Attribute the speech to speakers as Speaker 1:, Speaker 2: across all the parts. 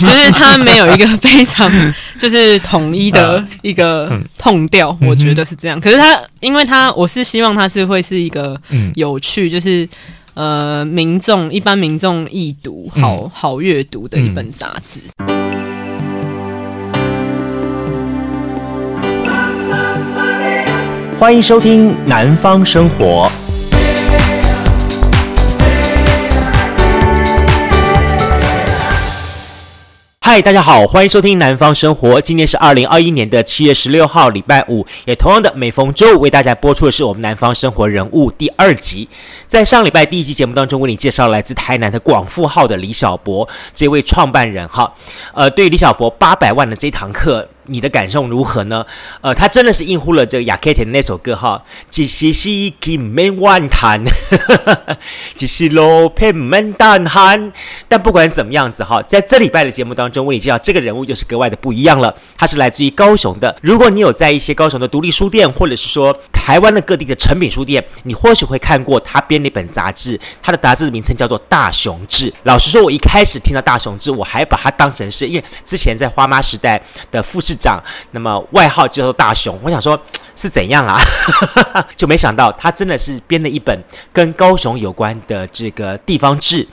Speaker 1: 就是他没有一个非常 就是统一的一个痛调，我觉得是这样。可是他，因为他我是希望他是会是一个有趣，就是呃民众一般民众易读好好阅读的一本杂志。
Speaker 2: 欢迎收听《南方生活》。嗨，大家好，欢迎收听《南方生活》。今天是二零二一年的七月十六号，礼拜五。也同样的，每逢周五为大家播出的是我们《南方生活人物》第二集。在上礼拜第一集节目当中，为你介绍来自台南的广富号的李小博这位创办人。哈，呃，对李小博八百万的这堂课。你的感受如何呢？呃，他真的是应乎了这个亚克力的那首歌哈，只是西基没完弹，只是罗佩门丹汉。但不管怎么样子哈，在这礼拜的节目当中，为你介绍这个人物就是格外的不一样了。他是来自于高雄的。如果你有在一些高雄的独立书店，或者是说台湾的各地的成品书店，你或许会看过他编的一本杂志。他的杂志的名称叫做《大雄志》。老实说，我一开始听到《大雄志》，我还把它当成是因为之前在花妈时代的副市长，那么外号叫做大雄，我想说 是怎样啊？就没想到他真的是编了一本跟高雄有关的这个地方志。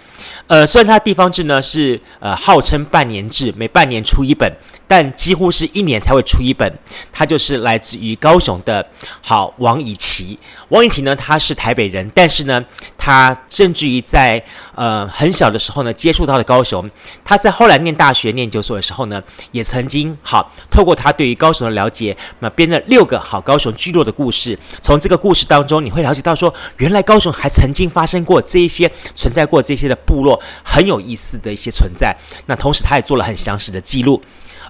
Speaker 2: 呃，虽然他地方志呢是呃号称半年制，每半年出一本，但几乎是一年才会出一本。他就是来自于高雄的，好王以琦。王以琦呢，他是台北人，但是呢，他甚至于在呃很小的时候呢，接触到了高雄。他在后来念大学、念研究所的时候呢，也曾经好透过他对于高雄的了解，那编了六个好高雄聚落的故事。从这个故事当中，你会了解到说，原来高雄还曾经发生过这一些存在过这些的部落，很有意思的一些存在。那同时，他也做了很详实的记录。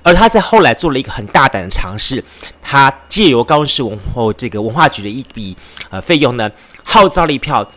Speaker 2: 而他在后来做了一个很大胆的尝试，他借由高雄市文化这个文化局的一笔呃费用呢，号召了一票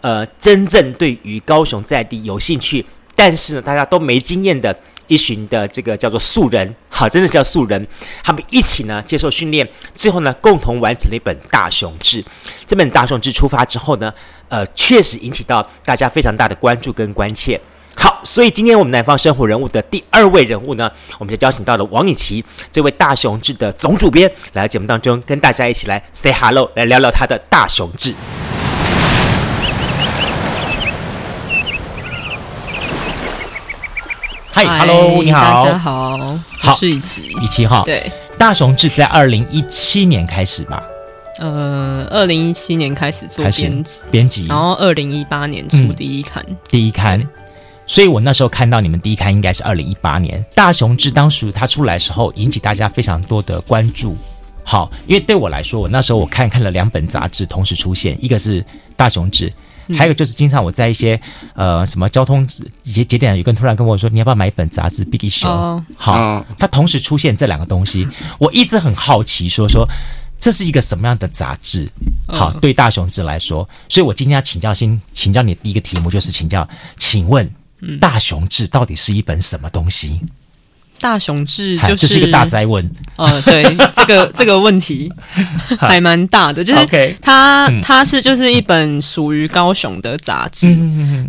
Speaker 2: 呃真正对于高雄在地有兴趣，但是呢大家都没经验的一群的这个叫做素人，好，真的叫素人，他们一起呢接受训练，最后呢共同完成了一本《大雄志》。这本《大雄志》出发之后呢，呃，确实引起到大家非常大的关注跟关切。好，所以今天我们南方生活人物的第二位人物呢，我们就邀请到了王以琦这位大雄志的总主编来到节目当中，跟大家一起来 say hello，来聊聊他的大雄志。嗨，hello，你好，
Speaker 1: 大家好，好，是以琦，
Speaker 2: 一琦哈，对，大雄志在二零一七年开始吧？
Speaker 1: 呃，二零一七年开始做编辑，
Speaker 2: 编辑，
Speaker 1: 然后二零一八年出第一刊，
Speaker 2: 嗯、第一刊。所以我那时候看到你们第一刊应该是二零一八年《大雄志》，当时他出来的时候引起大家非常多的关注。好，因为对我来说，我那时候我看看了两本杂志同时出现，一个是《大雄志》，还有就是经常我在一些呃什么交通一些节点，有个人突然跟我说：“你要不要买一本杂志《Big Show》？”好，它同时出现这两个东西，我一直很好奇，说说这是一个什么样的杂志？好，对《大雄志》来说，所以我今天要请教，先请教你第一个题目就是请教，请问。大雄志到底是一本什么东西？
Speaker 1: 大雄志就是
Speaker 2: 这是一个大灾问。
Speaker 1: 呃，对，这个 这个问题还蛮大的，就是它它是就是一本属于高雄的杂志，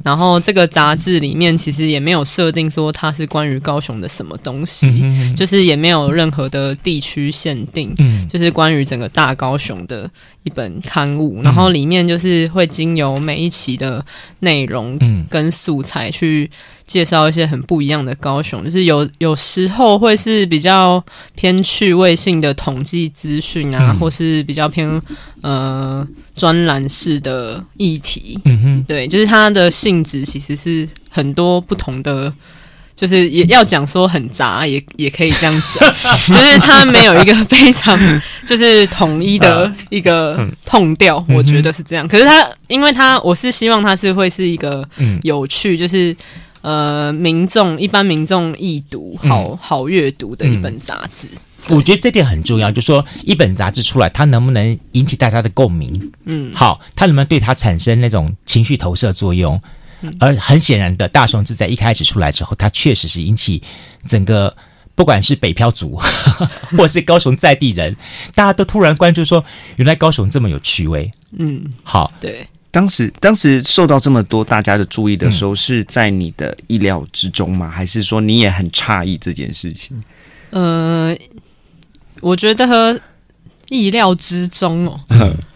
Speaker 1: 然后这个杂志里面其实也没有设定说它是关于高雄的什么东西，就是也没有任何的地区限定，就是关于整个大高雄的一本刊物，然后里面就是会经由每一期的内容跟素材去。介绍一些很不一样的高雄，就是有有时候会是比较偏趣味性的统计资讯啊，嗯、或是比较偏呃专栏式的议题。嗯哼，对，就是它的性质其实是很多不同的，就是也要讲说很杂，也也可以这样讲，就是它没有一个非常就是统一的 一个痛调，我觉得是这样。可是它，因为它我是希望它是会是一个有趣，就是。呃，民众一般民众易读好好阅读的一本杂志，嗯嗯，
Speaker 2: 我觉得这点很重要。就是说一本杂志出来，它能不能引起大家的共鸣？嗯，好，它能不能对它产生那种情绪投射作用？嗯，而很显然的，大雄志在一开始出来之后，它确实是引起整个不管是北漂族，或是高雄在地人，大家都突然关注说，原来高雄这么有趣味。嗯，好，
Speaker 1: 对。
Speaker 3: 当时当时受到这么多大家的注意的时候，是在你的意料之中吗？还是说你也很诧异这件事情？
Speaker 1: 呃，我觉得意料之中哦。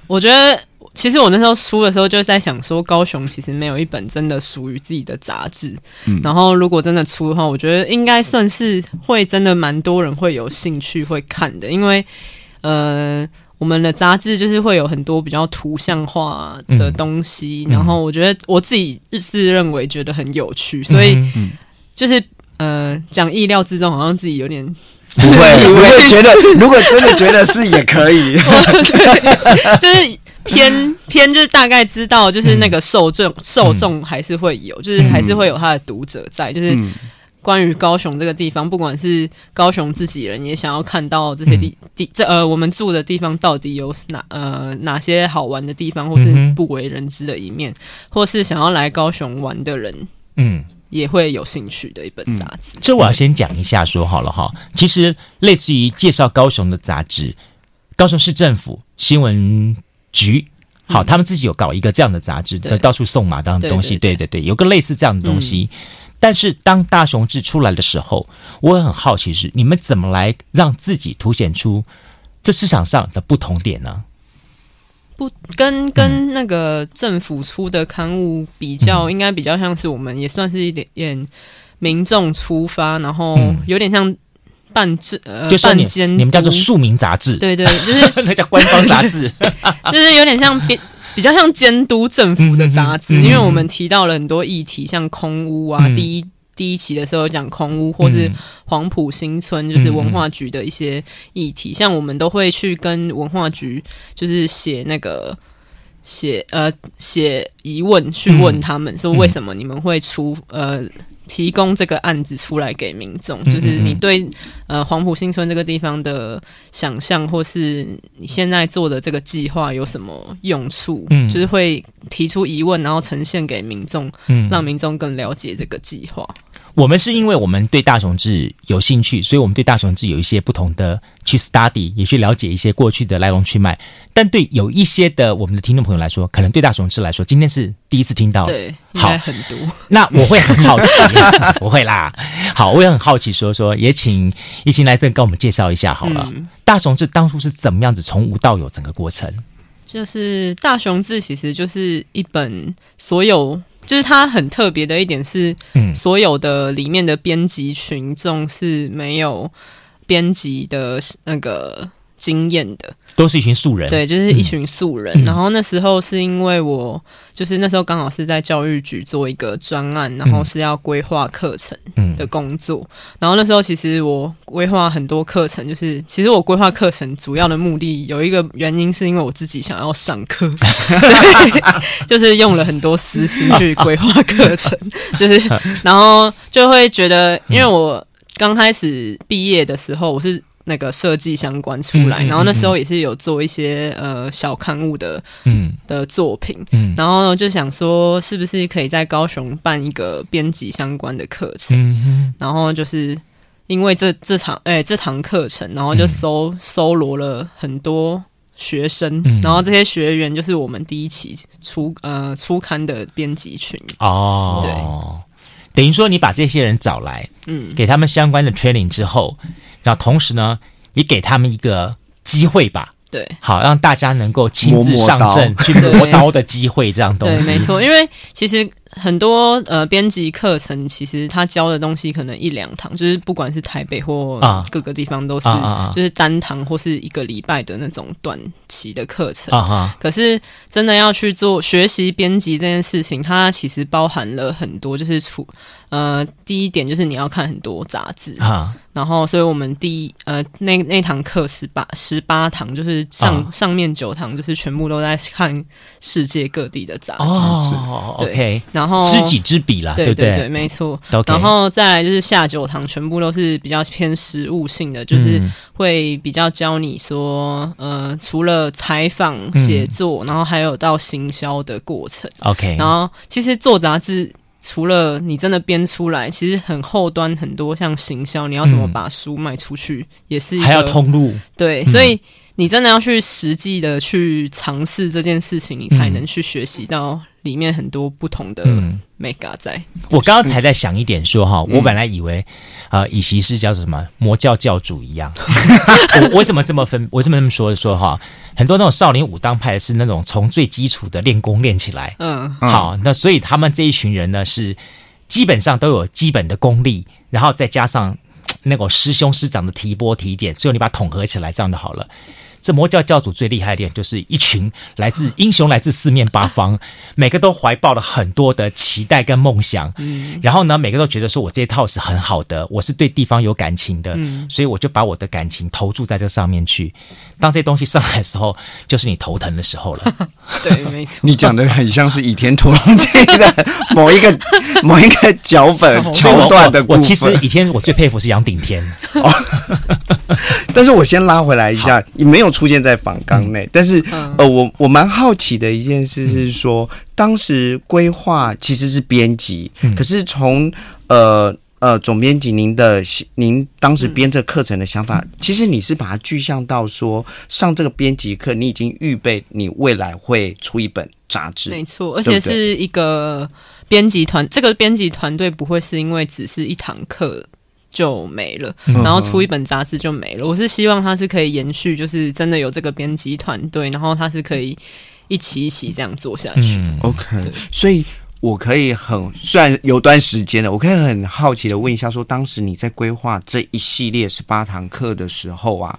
Speaker 1: 我觉得其实我那时候出的时候就在想说，高雄其实没有一本真的属于自己的杂志。嗯，然后如果真的出的话，我觉得应该算是会真的蛮多人会有兴趣会看的，因为呃。我们的杂志就是会有很多比较图像化的东西，嗯、然后我觉得我自己是认为觉得很有趣，所以就是呃讲意料之中，好像自己有点
Speaker 3: 不会 不会觉得，如果真的觉得是也可以，
Speaker 1: 对，就是偏 偏就是大概知道，就是那个受众受众还是会有，就是还是会有他的读者在，就是。关于高雄这个地方，不管是高雄自己人，也想要看到这些地地这呃，我们住的地方到底有哪呃哪些好玩的地方，或是不为人知的一面，嗯、或是想要来高雄玩的人，嗯，也会有兴趣的一本杂志。
Speaker 2: 嗯、这我要先讲一下，说好了哈。其实类似于介绍高雄的杂志，高雄市政府新闻局，好，嗯、他们自己有搞一个这样的杂志，对。到处送马当的东西，对对对，有个类似这样的东西。嗯。但是当大雄志出来的时候，我很好奇是你们怎么来让自己凸显出这市场上的不同点呢？
Speaker 1: 不跟跟那个政府出的刊物比较，嗯、应该比较像是我们也算是一点点民众出发，然后有点像办制呃办监，
Speaker 2: 你们叫做庶民杂志，
Speaker 1: 对对，就是
Speaker 2: 那叫官方杂志，
Speaker 1: 就是有点像比。比较像监督政府的杂志，因为我们提到了很多议题，像空屋啊，第一第一期的时候讲空屋，或是黄埔新村，就是文化局的一些议题，像我们都会去跟文化局，就是写那个写呃写疑问去问他们，说为什么你们会出呃。提供这个案子出来给民众，就是你对呃黄埔新村这个地方的想象，或是你现在做的这个计划有什么用处？嗯，就是会提出疑问，然后呈现给民众，嗯，让民众更了解这个计划。
Speaker 2: 我们是因为我们对大雄志有兴趣，所以我们对大雄志有一些不同的去 study，也去了解一些过去的来龙去脉。但对有一些的我们的听众朋友来说，可能对大雄志来说，今天是第一次听到。
Speaker 1: 对，
Speaker 2: 好，
Speaker 1: 很多。
Speaker 2: 那我会很好奇，不会啦。好，我也很好奇说，说说也请一心来这跟我们介绍一下好了。嗯、大雄志当初是怎么样子从无到有整个过程？
Speaker 1: 就是大雄志其实就是一本所有。就是它很特别的一点是，所有的里面的编辑群众是没有编辑的那个经验的。
Speaker 2: 都是一群素人，
Speaker 1: 对，就是一群素人。嗯、然后那时候是因为我，就是那时候刚好是在教育局做一个专案，然后是要规划课程的工作。嗯、然后那时候其实我规划很多课程，就是其实我规划课程主要的目的有一个原因，是因为我自己想要上课，就是用了很多私心去规划课程，就是然后就会觉得，因为我刚开始毕业的时候，我是。那个设计相关出来，嗯嗯嗯、然后那时候也是有做一些呃小刊物的嗯。的作品，嗯，然后就想说是不是可以在高雄办一个编辑相关的课程，嗯嗯、然后就是因为这这场哎、欸、这堂课程，然后就搜、嗯、搜罗了很多学生，嗯、然后这些学员就是我们第一期出呃初刊的编辑群。
Speaker 2: 哦，
Speaker 1: 对，
Speaker 2: 等于说你把这些人找来，嗯，给他们相关的 training 之后。然后同时呢，也给他们一个机会吧。
Speaker 1: 对，
Speaker 2: 好让大家能够亲自上阵去磨刀的机会，这样东西。
Speaker 1: 对，没错，因为其实很多呃编辑课程，其实他教的东西可能一两堂，就是不管是台北或各个地方都是，就是单堂或是一个礼拜的那种短期的课程。啊，可是真的要去做学习编辑这件事情，它其实包含了很多，就是除呃第一点就是你要看很多杂志啊。然后，所以我们第一呃那那堂课十八十八堂，就是上、哦、上面九堂就是全部都在看世界各地的杂志。
Speaker 2: 哦
Speaker 1: 对
Speaker 2: ，OK。
Speaker 1: 然后
Speaker 2: 知己知彼啦，对对
Speaker 1: 对，对，没错。然后再来就是下九堂，全部都是比较偏实务性的，就是会比较教你说，呃，除了采访写作，嗯、然后还有到行销的过程。
Speaker 2: OK。
Speaker 1: 然后其实做杂志。除了你真的编出来，其实很后端很多像行销，你要怎么把书卖出去，嗯、也是
Speaker 2: 还要通路。
Speaker 1: 对，嗯、所以你真的要去实际的去尝试这件事情，你才能去学习到里面很多不同的 mega 在。
Speaker 2: 我刚刚才在想一点说哈，我本来以为呃，以习是叫什么魔教教主一样。我为什么这么分？为什么这么说说哈？很多那种少林武当派是那种从最基础的练功练起来。嗯，好，那所以他们这一群人呢，是基本上都有基本的功力，然后再加上那个师兄师长的提拨提点，最后你把它统合起来，这样就好了。这魔教教主最厉害一点，就是一群来自英雄，来自四面八方，每个都怀抱了很多的期待跟梦想。嗯，然后呢，每个都觉得说我这一套是很好的，我是对地方有感情的，嗯，所以我就把我的感情投注在这上面去。当这些东西上来的时候，就是你头疼的时候了。
Speaker 1: 对，没错。
Speaker 3: 你讲的很像是《倚天屠龙记》的 某一个某一个脚本桥段的
Speaker 2: 我。我其实《倚天》我最佩服是杨顶天。哦，
Speaker 3: 但是我先拉回来一下，你没有。出现在访纲内，但是呃，我我蛮好奇的一件事是说，当时规划其实是编辑，可是从呃呃总编辑您的您当时编这课程的想法，其实你是把它具象到说，上这个编辑课，你已经预备你未来会出一本杂志，
Speaker 1: 没错，而且是一个编辑团，这个编辑团队不会是因为只是一堂课。就没了，然后出一本杂志就没了。我是希望它是可以延续，就是真的有这个编辑团队，然后它是可以一起一起这样做下去。
Speaker 3: 嗯，OK，所以我可以很虽然有段时间了，我可以很好奇的问一下说，说当时你在规划这一系列十八堂课的时候啊，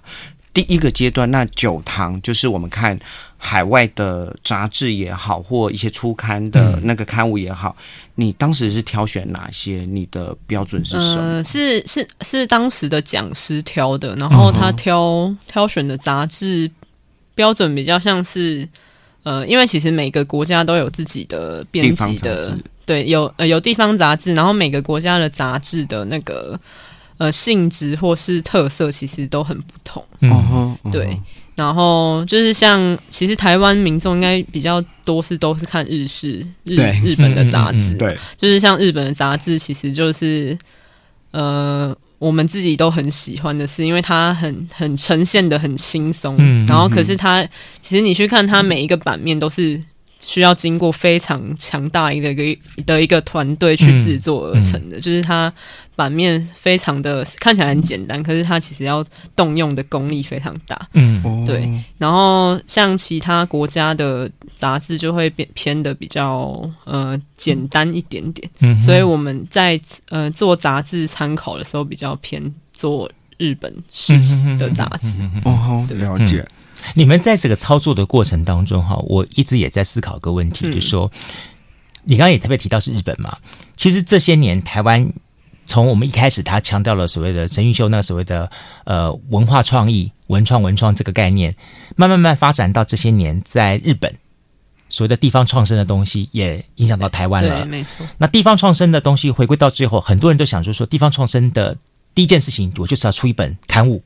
Speaker 3: 第一个阶段那九堂就是我们看。海外的杂志也好，或一些初刊的那个刊物也好，嗯、你当时是挑选哪些？你的标准是什么？
Speaker 1: 呃、是是是当时的讲师挑的，然后他挑、嗯、挑选的杂志标准比较像是，呃，因为其实每个国家都有自己的编辑的，对，有呃有地方杂志，然后每个国家的杂志的那个呃性质或是特色其实都很不同。嗯哼，对。嗯然后就是像，其实台湾民众应该比较多是都是看日式日日本的杂志，对，就是像日本的杂志，其实就是呃，我们自己都很喜欢的是，因为它很很呈现的很轻松，然后可是它其实你去看它每一个版面都是。需要经过非常强大一个一个的一个团队去制作而成的，嗯嗯、就是它版面非常的看起来很简单，可是它其实要动用的功力非常大。嗯，对。然后像其他国家的杂志就会变偏的比较呃简单一点点，嗯、所以我们在呃做杂志参考的时候比较偏做日本式的杂志。
Speaker 3: 哦，了解。
Speaker 2: 你们在这个操作的过程当中，哈，我一直也在思考个问题，就是说，你刚刚也特别提到是日本嘛，其实这些年台湾从我们一开始，他强调了所谓的陈玉秀那个所谓的呃文化创意、文创文创这个概念，慢慢慢发展到这些年，在日本所谓的地方创生的东西也影响到台湾了，
Speaker 1: 没错。
Speaker 2: 那地方创生的东西回归到最后，很多人都想说，说地方创生的第一件事情，我就是要出一本刊物。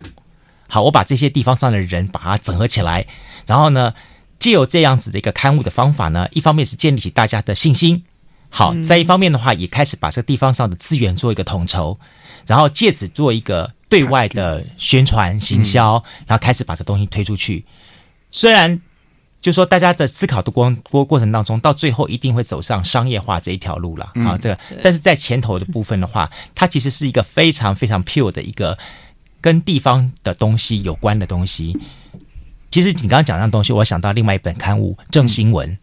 Speaker 2: 好，我把这些地方上的人把它整合起来，然后呢，借由这样子的一个刊物的方法呢，一方面是建立起大家的信心，好，在一方面的话，也开始把这个地方上的资源做一个统筹，然后借此做一个对外的宣传行销，然后开始把这东西推出去。虽然就说大家的思考的过过过程当中，到最后一定会走上商业化这一条路了啊，这个，但是在前头的部分的话，它其实是一个非常非常 pure 的一个。跟地方的东西有关的东西，其实你刚刚讲那东西，我想到另外一本刊物《正新闻》，嗯，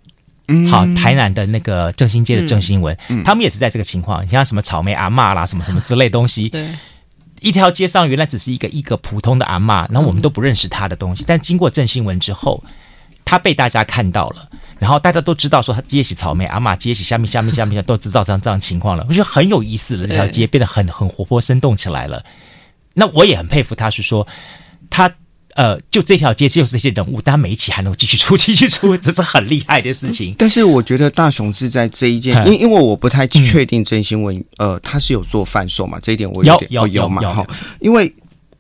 Speaker 2: 好，台南的那个正兴街的正新闻，嗯，他们也是在这个情况，你像什么草莓阿嬷啦，什么什么之类东西，对，一条街上原来只是一个一个普通的阿嬷，然后我们都不认识他的东西，但经过正新闻之后，他被大家看到了，然后大家都知道说他接起草莓阿嬷，接起下面下面下面都知道这样这样情况了，我觉得很有意思了，这条街变得很很活泼生动起来了。那我也很佩服他，是说他呃，就这条街就是这些人物，但他每一期还能继续出，继续出，这是很厉害的事情。
Speaker 3: 但是我觉得大雄是在这一件，因因为我不太确定真新闻，呃，他是有做贩售嘛？这一点我有点
Speaker 2: 有有嘛？哈，
Speaker 3: 因为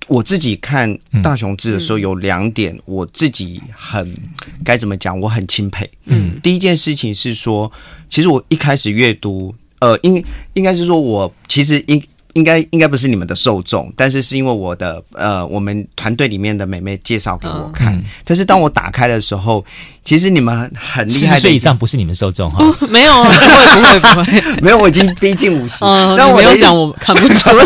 Speaker 3: 我自己看大雄志的时候，有两点我自己很该怎么讲，我很钦佩。嗯，第一件事情是说，其实我一开始阅读，呃，应应该是说我其实应。应该应该不是你们的受众，但是是因为我的呃，我们团队里面的美妹介绍给我看。嗯、但是当我打开的时候，其实你们很厉害。
Speaker 2: 四十岁以上不是你们受众哈、
Speaker 1: 哦？没有，不会不会不会，
Speaker 3: 没有，我已经逼近五十。
Speaker 1: 嗯，但我没有讲，我看不出来。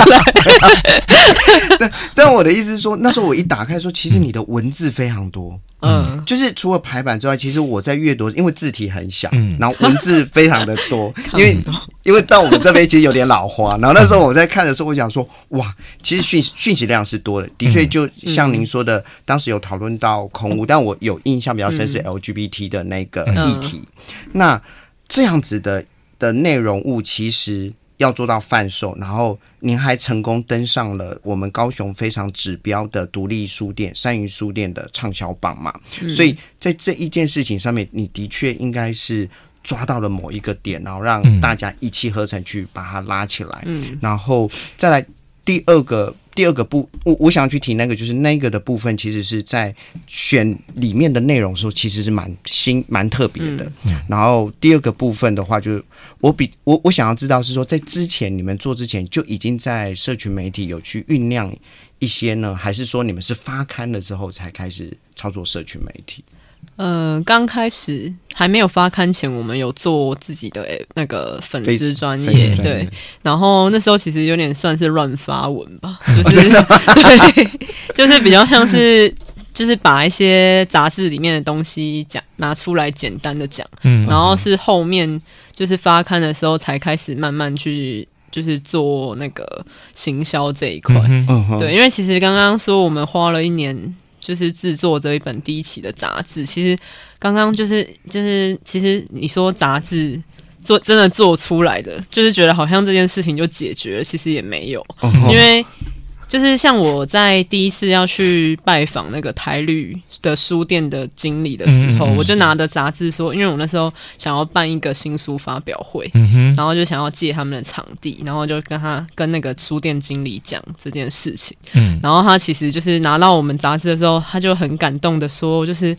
Speaker 3: 但但我的意思是说，那时候我一打开说，其实你的文字非常多。嗯，就是除了排版之外，其实我在阅读，因为字体很小，嗯，然后文字非常的多，因为因为到我们这边其实有点老花，然后那时候我在看的时候，我想说，哇，其实讯讯息量是多的，的确就像您说的，嗯、当时有讨论到空屋，但我有印象比较深是 LGBT 的那个议题，嗯、那这样子的的内容物其实。要做到贩售，然后您还成功登上了我们高雄非常指标的独立书店三余书店的畅销榜嘛？嗯、所以在这一件事情上面，你的确应该是抓到了某一个点，然后让大家一气呵成去把它拉起来，嗯、然后再来第二个。第二个部，我我想要去提那个，就是那个的部分，其实是在选里面的内容的时候，其实是蛮新、蛮特别的。嗯、然后第二个部分的话，就是我比我我想要知道是说，在之前你们做之前就已经在社群媒体有去酝酿一些呢，还是说你们是发刊了之后才开始操作社群媒体？
Speaker 1: 呃，刚开始还没有发刊前，我们有做自己的那个粉丝专业，对。然后那时候其实有点算是乱发文吧，就是、哦、对，就是比较像是就是把一些杂志里面的东西讲拿出来简单的讲，嗯。然后是后面就是发刊的时候才开始慢慢去就是做那个行销这一块，嗯、对。因为其实刚刚说我们花了一年。就是制作这一本第一期的杂志，其实刚刚就是就是，其实你说杂志做真的做出来的，就是觉得好像这件事情就解决了，其实也没有，因为。就是像我在第一次要去拜访那个台旅的书店的经理的时候，嗯嗯、我就拿着杂志说，因为我那时候想要办一个新书发表会，嗯、然后就想要借他们的场地，然后就跟他跟那个书店经理讲这件事情。嗯，然后他其实就是拿到我们杂志的时候，他就很感动的说，就是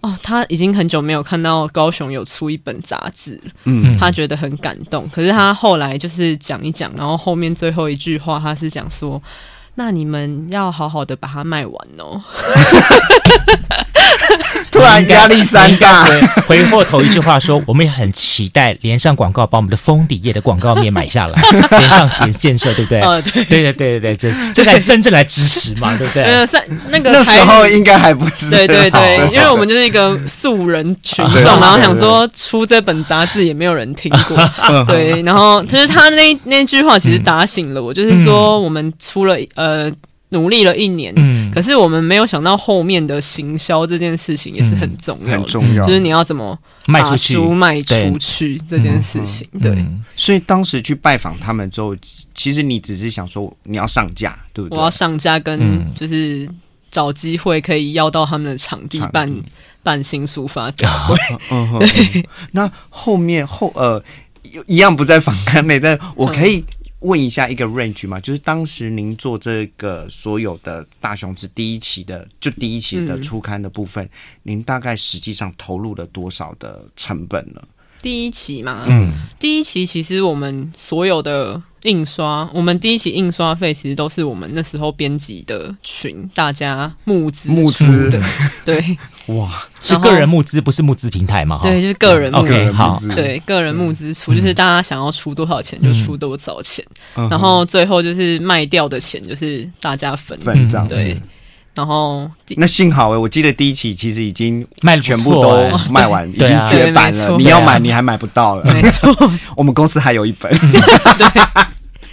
Speaker 1: 哦，他已经很久没有看到高雄有出一本杂志，嗯，他觉得很感动。可是他后来就是讲一讲，然后后面最后一句话，他是讲说。那你们要好好的把它卖完哦。
Speaker 3: 突然压力山大，
Speaker 2: 回过头一句话说，我们也很期待连上广告把我们的封底页的广告面买下来，连上建建设，对不对？
Speaker 1: 呃，对，
Speaker 2: 对对对对对，这这才真正来支持嘛，对不对？
Speaker 1: 呃，三那个
Speaker 3: 那时候应该还不是，
Speaker 1: 对对对，因为我们就是一个素人群众，然后想说出这本杂志也没有人听过，对，然后就是他那那句话其实打醒了我，就是说我们出了呃。努力了一年，嗯，可是我们没有想到后面的行销这件事情也是很重要的，
Speaker 3: 很重要，
Speaker 1: 就是你要怎么卖出去，卖出去这件事情，对。
Speaker 3: 所以当时去拜访他们之后，其实你只是想说你要上架，对不对？
Speaker 1: 我要上架，跟就是找机会可以要到他们的场地办办新书发表会。对，
Speaker 3: 那后面后呃一样不在访谈内，但我可以。问一下一个 range 嘛，就是当时您做这个所有的大雄之第一期的，就第一期的初刊的部分，嗯、您大概实际上投入了多少的成本呢？
Speaker 1: 第一期嘛，嗯，第一期其实我们所有的。印刷，我们第一期印刷费其实都是我们那时候编辑的群大家募资
Speaker 3: 募资。的，
Speaker 1: 对，
Speaker 2: 哇，是个人募资，不是募资平台嘛？
Speaker 1: 对，就是个人募资，
Speaker 2: 好，
Speaker 1: 对，个人募资出，就是大家想要出多少钱就出多少钱，然后最后就是卖掉的钱就是大家分。
Speaker 3: 分这样，
Speaker 1: 对，然后
Speaker 3: 那幸好哎，我记得第一期其实已经卖全部都卖完，已经绝版了，你要买你还买不到了，没错，我们公司还有一本，对。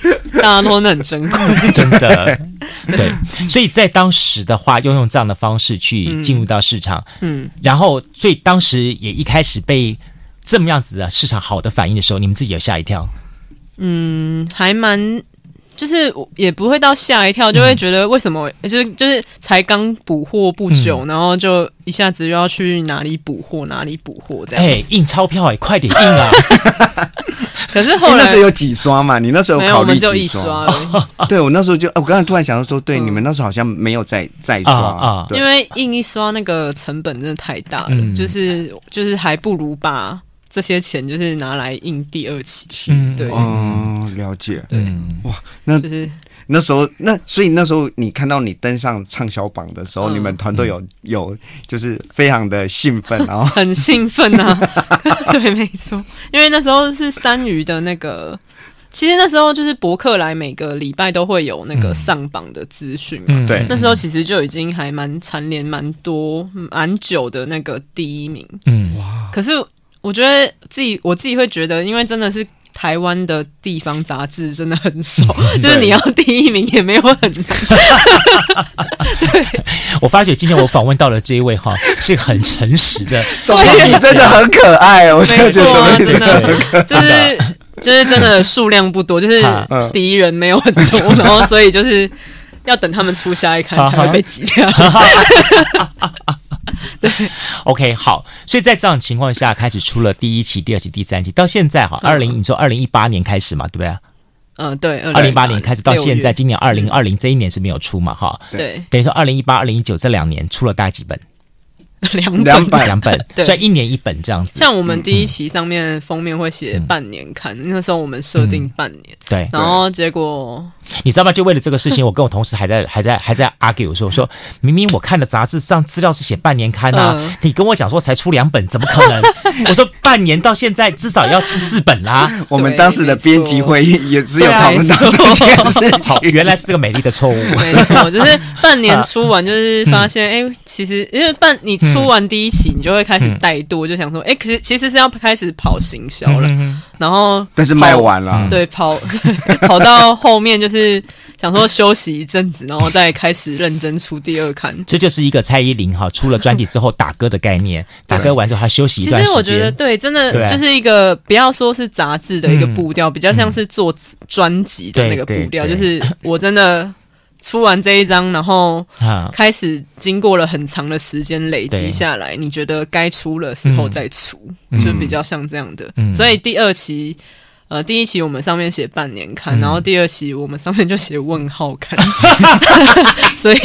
Speaker 1: 大家都很珍贵，
Speaker 2: 真的。对，所以在当时的话，用用这样的方式去进入到市场，嗯，然后所以当时也一开始被这么样子的市场好的反应的时候，你们自己有吓一跳？
Speaker 1: 嗯，还蛮。就是也不会到吓一跳，就会觉得为什么？嗯、就是就是才刚补货不久，嗯、然后就一下子又要去哪里补货，哪里补货这样。
Speaker 2: 哎，印钞票哎，快点印啊！
Speaker 1: 可是后来
Speaker 3: 那时候有几刷嘛？你那时候考虑
Speaker 1: 就一刷？
Speaker 3: 对，我那时候就，我刚才突然想到说，对，嗯、你们那时候好像没有再再刷啊，
Speaker 1: 因为印一刷那个成本真的太大了，嗯、就是就是还不如把。这些钱就是拿来印第二期。
Speaker 3: 嗯，
Speaker 1: 对，
Speaker 3: 嗯，了解。
Speaker 1: 对，
Speaker 3: 哇，那就是那时候，那所以那时候你看到你登上畅销榜的时候，嗯、你们团队有有就是非常的兴奋，然 后
Speaker 1: 很兴奋啊。对，没错，因为那时候是三余的那个。其实那时候就是博客来每个礼拜都会有那个上榜的资讯嘛，
Speaker 3: 对，
Speaker 1: 那时候其实就已经还蛮蝉联蛮多蛮久的那个第一名，
Speaker 2: 嗯。哇。
Speaker 1: 可是我觉得自己我自己会觉得，因为真的是台湾的地方杂志真的很少，就是你要第一名也没有很难。对，
Speaker 2: 我发觉今天我访问到了这一位哈，是很诚实的，
Speaker 3: 总编辑真的很可爱，我觉得
Speaker 1: 真的就是。就是真的数量不多，就是敌人没有很多，然后所以就是要等他们出下一刊才会被挤掉。对，
Speaker 2: OK，好，所以在这样情况下，开始出了第一期、第二期、第三期，到现在哈，二零你说二零一八年开始嘛，对不对？
Speaker 1: 嗯，对，
Speaker 2: 二零一八年开始到现在，今年二零二零这一年是没有出嘛，哈，
Speaker 1: 对，
Speaker 2: 等于说二零一八、二零一九这两年出了大概几本？
Speaker 1: 两
Speaker 3: 两本。
Speaker 2: 两本，对，所以一年一本这样子。
Speaker 1: 像我们第一期上面封面会写半年看，那时候我们设定半年，
Speaker 2: 对，
Speaker 1: 然后结果。
Speaker 2: 你知道吗？就为了这个事情，我跟我同事还在还在还在 argue 说，我说明明我看的杂志上资料是写半年刊啊，嗯、你跟我讲说才出两本，怎么可能？我说半年到现在至少要出四本啦。
Speaker 3: 我们当时的编辑会议也只有讨论到这件事情。
Speaker 2: 好，原来是个美丽的错误。
Speaker 1: 没错，就是半年出完，就是发现哎、嗯欸，其实因为半你出完第一期，你就会开始怠惰，就想说哎、欸，可是其实是要开始跑行销了，嗯、然后
Speaker 3: 但是卖完了，
Speaker 1: 对，跑跑到后面就是。是想说休息一阵子，然后再开始认真出第二刊。
Speaker 2: 这就是一个蔡依林哈出了专辑之后打歌的概念。打歌完之后，他休息一段时间。
Speaker 1: 其实我觉得对，真的就是一个不要说是杂志的一个步调，比较像是做专辑的那个步调。就是我真的出完这一张，然后开始经过了很长的时间累积下来，你觉得该出的时候再出，就比较像这样的。所以第二期。呃，第一期我们上面写半年刊，嗯、然后第二期我们上面就写问号刊，所以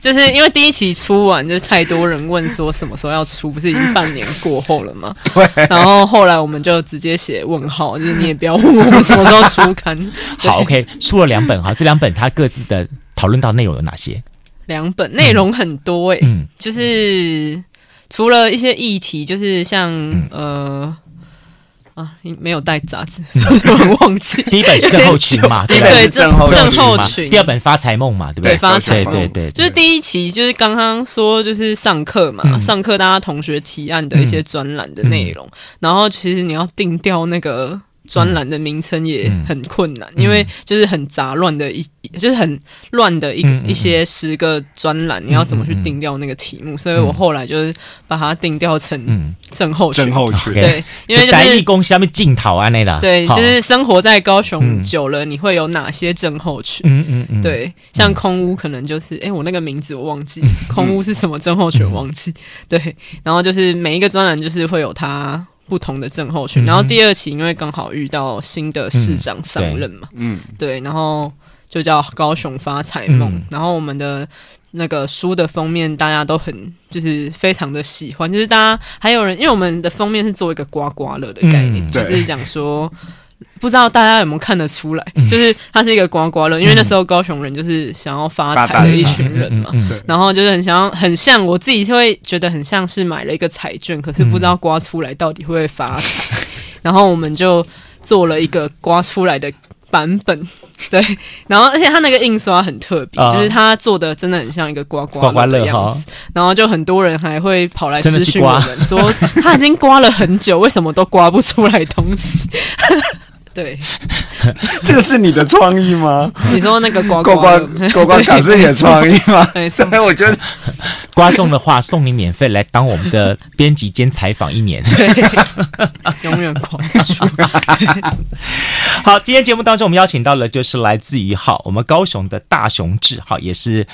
Speaker 1: 就是因为第一期出完，就是太多人问说什么时候要出，不是已经半年过后了吗？
Speaker 3: 对。
Speaker 1: 然后后来我们就直接写问号，就是你也不要问我们什么时候出刊。
Speaker 2: 好，OK，出了两本哈，这两本它各自的讨论到内容有哪些？
Speaker 1: 两本内容很多诶、欸，嗯，就是除了一些议题，就是像、嗯、呃。啊，没有带杂志，我忘记。
Speaker 2: 第一本是症候群嘛，
Speaker 1: 对 对，症候症候群。
Speaker 2: 第二本发财梦嘛，对不对？
Speaker 1: 发财梦，
Speaker 2: 对对。
Speaker 1: 就是第一期，就是刚刚说，就是上课嘛，上课大家同学提案的一些专栏的内容，然后其实你要定调那个。专栏的名称也很困难，嗯、因为就是很杂乱的一，就是很乱的一一些十个专栏，你要怎么去定调那个题目？嗯、所以我后来就是把它定调成症候群。症候群对，因为就是
Speaker 2: 公下面镜头啊那的。
Speaker 1: 对，就是生活在高雄久了，你会有哪些症候群？嗯嗯嗯。对，像空屋可能就是，哎、欸，我那个名字我忘记，空屋是什么症候群我忘记。对，然后就是每一个专栏就是会有它。不同的症候群，然后第二期因为刚好遇到新的市长上任嘛，嗯，对，然后就叫高雄发财梦，嗯、然后我们的那个书的封面大家都很就是非常的喜欢，就是大家还有人，因为我们的封面是做一个刮刮乐的概念，嗯、就是讲说。不知道大家有没有看得出来，就是他是一个刮刮乐，因为那时候高雄人就是想要发财的一群人嘛，然后就是很想要，很像我自己就会觉得很像是买了一个彩券，可是不知道刮出来到底会不会发财，然后我们就做了一个刮出来的版本，对，然后而且他那个印刷很特别，就是他做的真的很像一个刮刮乐的样子，然后就很多人还会跑来私讯我们说他已经刮了很久，为什么都刮不出来东西。对，
Speaker 3: 这个是你的创意吗？
Speaker 1: 你说那个刮
Speaker 3: 刮刮刮卡是你的创意
Speaker 1: 吗？
Speaker 3: 所以 我觉得
Speaker 2: 刮中的话送你免费来当我们的编辑兼采访一年，
Speaker 1: 对，永远刮不出。
Speaker 2: 好，今天节目当中我们邀请到了就是来自于好我们高雄的大雄志，好也是。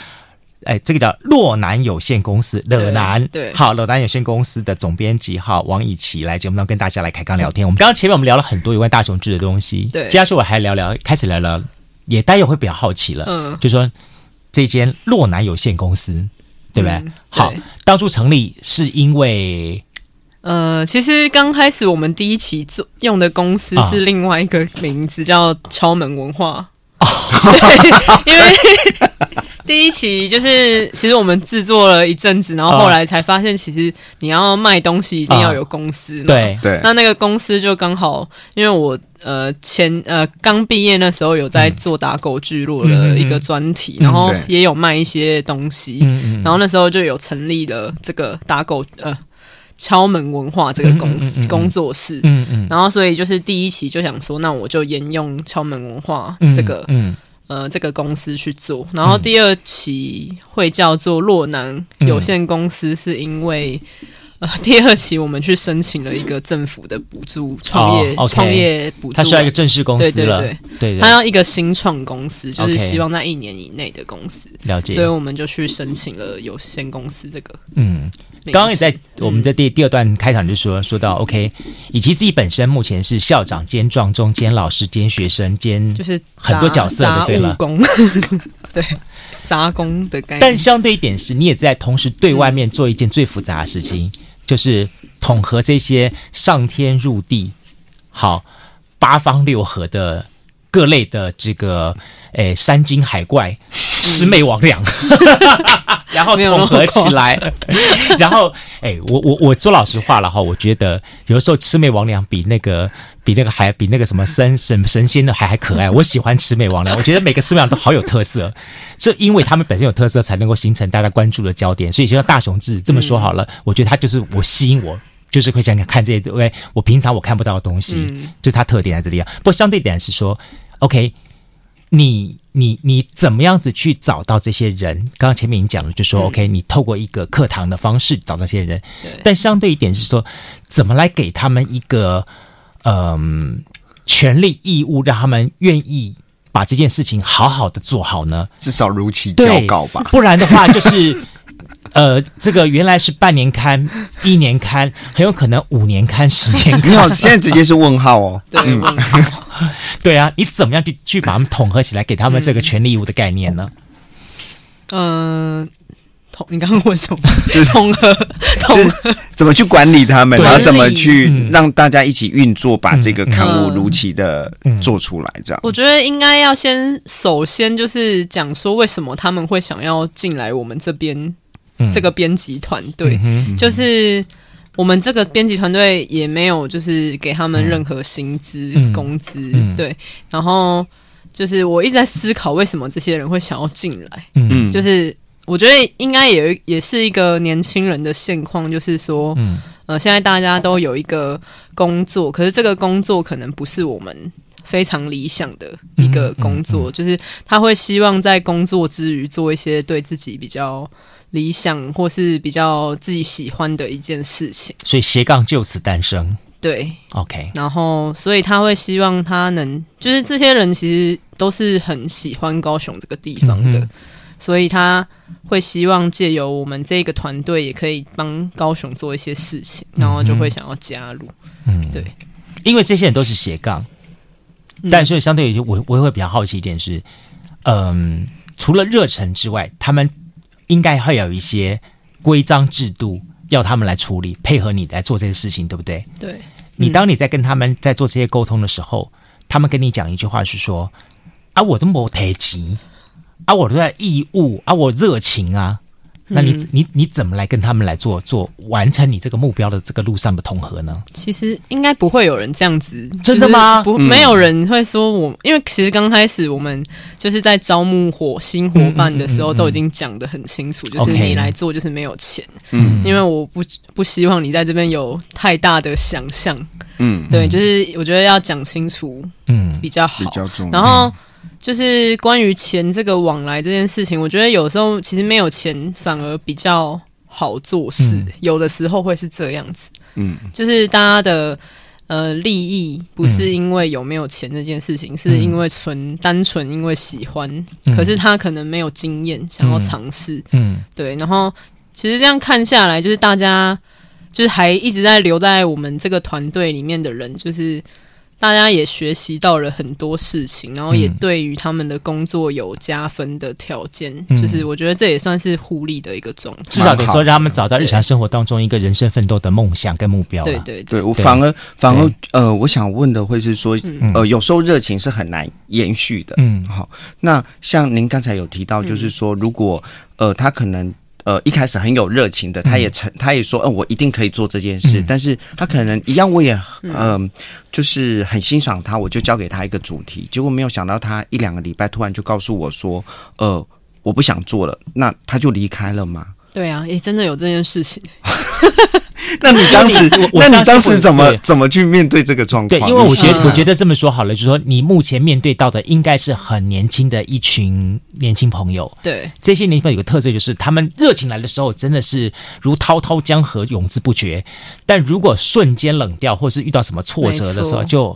Speaker 2: 哎，这个叫洛南有限公司，乐南对，好，乐南有限公司的总编辑哈王以琦来节目当中跟大家来开刚聊天。嗯、我们刚刚前面我们聊了很多有关大雄志的东西，对，接下来我还聊聊，开始聊聊，也大家会比较好奇了，嗯，就说这间洛南有限公司，对不对？嗯、对好，当初成立是因为
Speaker 1: 呃，其实刚开始我们第一期做用的公司是另外一个名字，叫敲门文化。哦，对，因为第一期就是其实我们制作了一阵子，然后后来才发现，其实你要卖东西一定要有公司嘛。
Speaker 2: 对。对。
Speaker 1: 那那个公司就刚好，因为我呃前呃刚毕业那时候有在做打狗聚落的一个专题，然后也有卖一些东西，然后那时候就有成立了这个打狗呃。敲门文化这个公司、嗯嗯嗯、工作室，嗯嗯，然后所以就是第一期就想说，那我就沿用敲门文化这个，嗯，嗯呃，这个公司去做。然后第二期会叫做洛南有限公司，是因为。呃，第二期我们去申请了一个政府的补助创业创、oh. 业补助，
Speaker 2: 它需要一个正式公司
Speaker 1: 对对对对，对，它要一个新创公司，就是希望在一年以内的公司。
Speaker 2: 了解，
Speaker 1: 所以我们就去申请了有限公司这个。
Speaker 2: 嗯，刚刚也在我们的第第二段开场就说说到，OK，以及自己本身目前是校长兼撞钟兼老师兼学生兼，就是很多角色就对了，
Speaker 1: 工 对杂工的概念。
Speaker 2: 但相对一点是，你也在同时对外面做一件最复杂的事情。嗯就是统合这些上天入地、好八方六合的各类的这个诶山精海怪、魑魅魍魉，然后统合起来，然后诶我我我说老实话了哈，我觉得有的时候魑魅魍魉比那个。比那个还比那个什么神神神仙的还还可爱，我喜欢魑魅魍魉，我觉得每个魑魅魍魉都好有特色，这因为他们本身有特色，才能够形成大家关注的焦点。所以就像大雄志这么说好了，我觉得他就是我吸引我，就是会想想看这些我平常我看不到的东西，就是他特点在这里啊。不过相对点是说，OK，你你你怎么样子去找到这些人？刚刚前面已经讲了，就说 OK，你透过一个课堂的方式找到这些人，但相对一点是说，怎么来给他们一个。嗯，权利义务让他们愿意把这件事情好好的做好呢？
Speaker 3: 至少如期交稿吧，
Speaker 2: 不然的话就是，呃，这个原来是半年刊、一年刊，很有可能五年刊、十年刊。
Speaker 3: 你好，现在直接是问号哦。
Speaker 1: 对，
Speaker 3: 嗯、
Speaker 1: 问号。
Speaker 2: 对啊，你怎么样去去把他们统合起来，给他们这个权利义务的概念呢？
Speaker 1: 嗯。呃你刚刚问什么？就是统合，统合
Speaker 3: 怎么去管理他们，然后怎么去让大家一起运作，把这个刊物如期的做出来。这样，
Speaker 1: 我觉得应该要先，首先就是讲说为什么他们会想要进来我们这边这个编辑团队。就是我们这个编辑团队也没有就是给他们任何薪资、工资。对，然后就是我一直在思考为什么这些人会想要进来。嗯，就是。我觉得应该也也是一个年轻人的现况，就是说，嗯，呃，现在大家都有一个工作，可是这个工作可能不是我们非常理想的一个工作，嗯嗯嗯、就是他会希望在工作之余做一些对自己比较理想或是比较自己喜欢的一件事情，
Speaker 2: 所以斜杠就此诞生。
Speaker 1: 对
Speaker 2: ，OK，
Speaker 1: 然后所以他会希望他能，就是这些人其实都是很喜欢高雄这个地方的。嗯所以他会希望借由我们这个团队，也可以帮高雄做一些事情，然后就会想要加入。嗯，对，
Speaker 2: 因为这些人都是斜杠，但所以相对于我，我也会比较好奇一点是，嗯，除了热忱之外，他们应该会有一些规章制度要他们来处理，配合你来做这些事情，对不对？
Speaker 1: 对。
Speaker 2: 你当你在跟他们在做这些沟通的时候，他们跟你讲一句话是说：“啊，我都没提及。”啊，我都在义务啊，我热情啊，那你、嗯、你你怎么来跟他们来做做完成你这个目标的这个路上的统合呢？
Speaker 1: 其实应该不会有人这样子，
Speaker 2: 真的吗？
Speaker 1: 不，没有人会说我，因为其实刚开始我们就是在招募伙新伙伴的时候，都已经讲得很清楚，就是你来做就是没有钱，嗯，因为我不不希望你在这边有太大的想象，嗯，对，就是我觉得要讲清楚，嗯，比较好，比较重要，然后。就是关于钱这个往来这件事情，我觉得有时候其实没有钱反而比较好做事，嗯、有的时候会是这样子。嗯，就是大家的呃利益不是因为有没有钱这件事情，嗯、是因为纯单纯因为喜欢，嗯、可是他可能没有经验，想要尝试。嗯，嗯对。然后其实这样看下来，就是大家就是还一直在留在我们这个团队里面的人，就是。大家也学习到了很多事情，然后也对于他们的工作有加分的条件，嗯、就是我觉得这也算是互利的一个状态，
Speaker 2: 至少得说让他们找到日常生活当中一个人生奋斗的梦想跟目标。
Speaker 1: 对对对，
Speaker 3: 对我反而反而呃，我想问的会是说，呃，有时候热情是很难延续的。嗯，好，那像您刚才有提到，就是说如果呃他可能。呃，一开始很有热情的，他也成，他也说，嗯、呃，我一定可以做这件事。嗯、但是他可能一样，我也，嗯、呃，就是很欣赏他，我就交给他一个主题。结果没有想到，他一两个礼拜突然就告诉我说，呃，我不想做了，那他就离开了吗？
Speaker 1: 对啊，诶，真的有这件事情。
Speaker 3: 那你当时，那你当时怎么怎么去面对这个状况？
Speaker 2: 对，因为我觉得，我觉得这么说好了，就是说，你目前面对到的应该是很年轻的一群年轻朋友。
Speaker 1: 对，
Speaker 2: 这些年轻朋友有个特色，就是他们热情来的时候，真的是如滔滔江河，永之不绝；但如果瞬间冷掉，或是遇到什么挫折的时候，就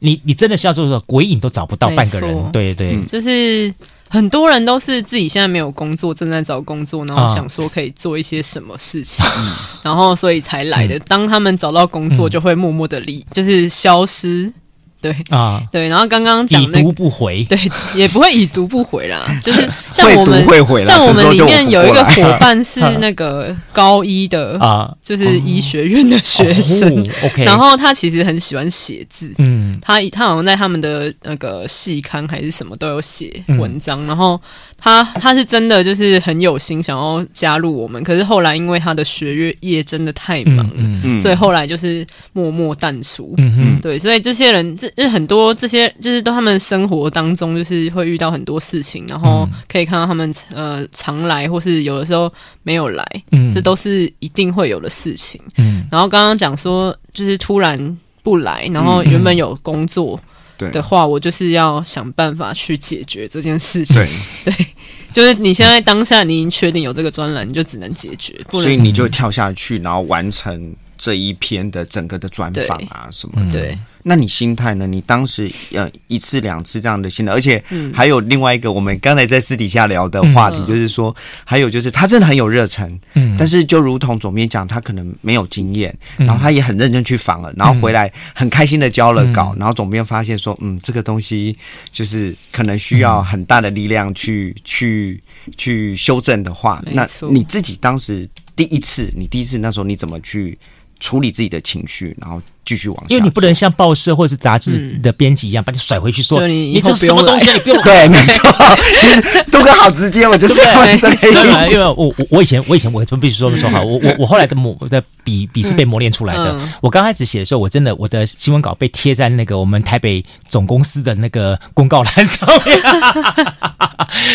Speaker 2: 你你真的是要做说鬼影都找不到半个人。对对，
Speaker 1: 就是。很多人都是自己现在没有工作，正在找工作，然后想说可以做一些什么事情，嗯、然后所以才来的。嗯、当他们找到工作，就会默默的离，就是消失。对啊，对，然后刚刚讲
Speaker 2: 已读不回，
Speaker 1: 对，也不会已读不回啦，就是像我们像我们里面有一个伙伴是 那个高一的啊，就是医学院的学生，OK，然后他其实很喜欢写字，嗯，他他好像在他们的那个系刊还是什么都有写文章，然后他他是真的就是很有心想要加入我们，可是后来因为他的学业业真的太忙了，所以后来就是默默淡出，嗯哼，对，所以这些人这。就是很多这些，就是都他们生活当中，就是会遇到很多事情，然后可以看到他们呃常来，或是有的时候没有来，嗯，这都是一定会有的事情。嗯，然后刚刚讲说，就是突然不来，然后原本有工作的话，我就是要想办法去解决这件事情。对，对，就是你现在当下你已经确定有这个专栏，你就只能解决，
Speaker 3: 所以你就跳下去，然后完成这一篇的整个的专访啊什么的。对。那你心态呢？你当时呃一次两次这样的心态，而且还有另外一个，我们刚才在私底下聊的话题，就是说，还有就是他真的很有热忱，嗯，但是就如同总编讲，他可能没有经验，然后他也很认真去访了，然后回来很开心的交了稿，然后总编发现说，嗯，这个东西就是可能需要很大的力量去去去修正的话，那你自己当时第一次，你第一次那时候你怎么去处理自己的情绪，然后？继续往下，
Speaker 2: 因为你不能像报社或者是杂志的编辑一样，把你甩回去说你
Speaker 1: 你
Speaker 2: 这什么东西，你不用
Speaker 3: 对，没错，其实都哥好直接，我就是
Speaker 2: 因为我我我以前我以前我必须说说好，我我我后来的磨的笔笔是被磨练出来的。我刚开始写的时候，我真的我的新闻稿被贴在那个我们台北总公司的那个公告栏上面，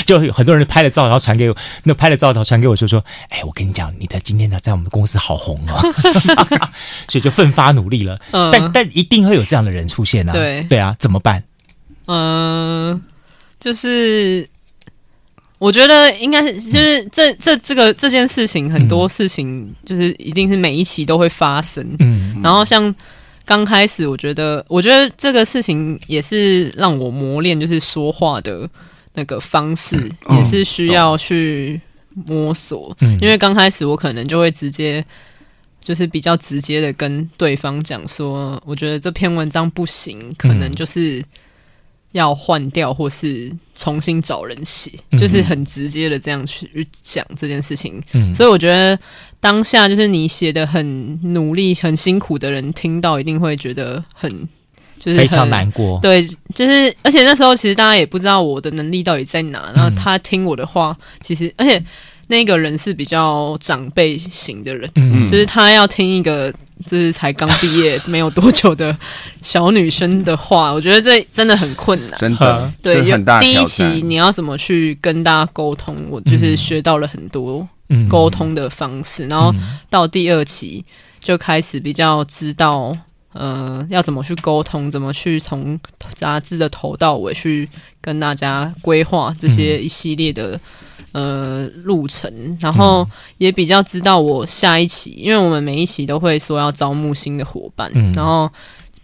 Speaker 2: 就有很多人拍了照，然后传给我，那拍了照，然后传给我，说说，哎，我跟你讲，你的今天的，在我们公司好红啊，所以就奋发努力了。嗯，但但一定会有这样的人出现啊！对对啊，怎么办？
Speaker 1: 嗯，就是我觉得应该是，就是这这这个这件事情，很多事情就是一定是每一期都会发生。嗯，然后像刚开始，我觉得我觉得这个事情也是让我磨练，就是说话的那个方式，也是需要去摸索。嗯，因为刚开始我可能就会直接。就是比较直接的跟对方讲说，我觉得这篇文章不行，可能就是要换掉，或是重新找人写，嗯、就是很直接的这样去讲这件事情。嗯、所以我觉得当下就是你写的很努力、很辛苦的人听到，一定会觉得很就是
Speaker 2: 非常难过。
Speaker 1: 对，就是而且那时候其实大家也不知道我的能力到底在哪，然后他听我的话，其实而且。那个人是比较长辈型的人，嗯，就是他要听一个就是才刚毕业没有多久的小女生的话，我觉得这真的很困难，
Speaker 3: 真的，
Speaker 1: 对，很大第一期你要怎么去跟大家沟通，我就是学到了很多沟通的方式，然后到第二期就开始比较知道，呃，要怎么去沟通，怎么去从杂志的头到尾去跟大家规划这些一系列的。呃，路程，然后也比较知道我下一期，因为我们每一期都会说要招募新的伙伴，嗯、然后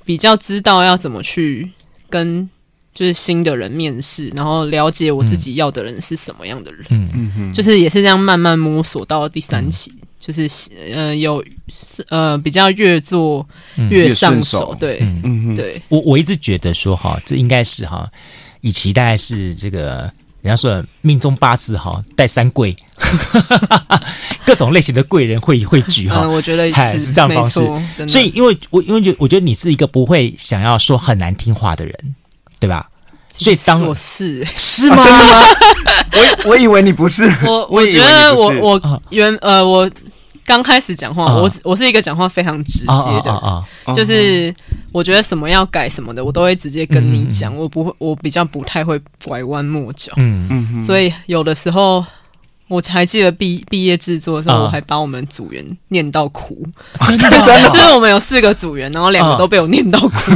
Speaker 1: 比较知道要怎么去跟就是新的人面试，然后了解我自己要的人是什么样的人，嗯嗯嗯，就是也是这样慢慢摸索到第三期，就是呃有呃比较越做越上手，嗯、对，嗯。对，
Speaker 2: 我我一直觉得说哈，这应该是哈，以其大概是这个人家说的命中八字哈带三贵，各种类型的贵人会汇聚哈，
Speaker 1: 我觉得是，
Speaker 2: 是这样方式，所以因为我因为觉我觉得你是一个不会想要说很难听话的人，对吧？所以当
Speaker 1: 我是。
Speaker 2: 是吗？
Speaker 3: 真的吗？我 我以为你不是，
Speaker 1: 我我觉得我我原呃我。刚开始讲话，啊、我我是一个讲话非常直接的，啊啊、就是我觉得什么要改什么的，我都会直接跟你讲，嗯、我不会，我比较不太会拐弯抹角，嗯。嗯，所以有的时候。我还记得毕毕业制作的时候，我还把我们组员念到哭，真的，就是我们有四个组员，然后两个都被我念到哭，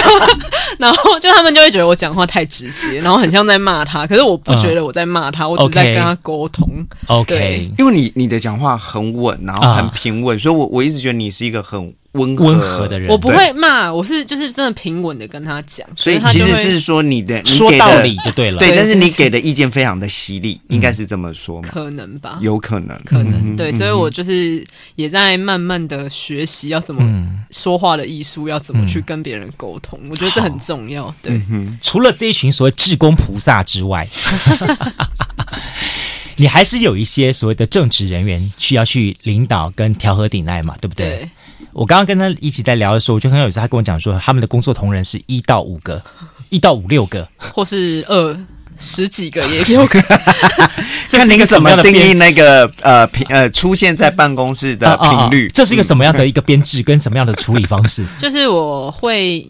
Speaker 1: 然后就他们就会觉得我讲话太直接，然后很像在骂他，可是我不觉得我在骂他，我只是在跟他沟通。
Speaker 2: OK，
Speaker 3: 因为你你的讲话很稳，然后很平稳，所以我我一直觉得你是一个很。温
Speaker 2: 温和的人，
Speaker 1: 我不会骂，我是就是真的平稳的跟他讲，
Speaker 3: 所以其实是说你的
Speaker 2: 说道理就对了，
Speaker 3: 对，但是你给的意见非常的犀利，应该是这么说吗？
Speaker 1: 可能吧，
Speaker 3: 有可能，
Speaker 1: 可能对，所以我就是也在慢慢的学习要怎么说话的艺术，要怎么去跟别人沟通，我觉得这很重要。对，
Speaker 2: 除了这一群所谓志公菩萨之外，你还是有一些所谓的正职人员需要去领导跟调和顶爱嘛，对不对？我刚刚跟他一起在聊的时候，我就很有意思。他跟我讲说，他们的工作同仁是一到五个，一到五六个，
Speaker 1: 或是二十几个也有可能。
Speaker 3: 看 您怎么定义那个呃频呃出现在办公室的频率？
Speaker 2: 这是一个什么样的一个编制跟什么样的处理方式？
Speaker 1: 就是我会。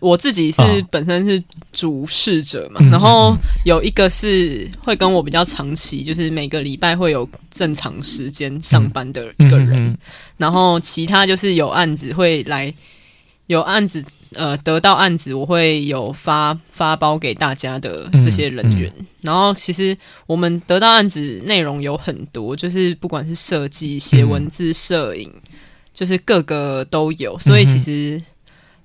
Speaker 1: 我自己是本身是主事者嘛，哦、然后有一个是会跟我比较长期，就是每个礼拜会有正常时间上班的一个人，嗯嗯嗯、然后其他就是有案子会来，有案子呃得到案子，我会有发发包给大家的这些人员。然后其实我们得到案子内容有很多，就是不管是设计、写文字、摄影，嗯、就是各个都有，所以其实。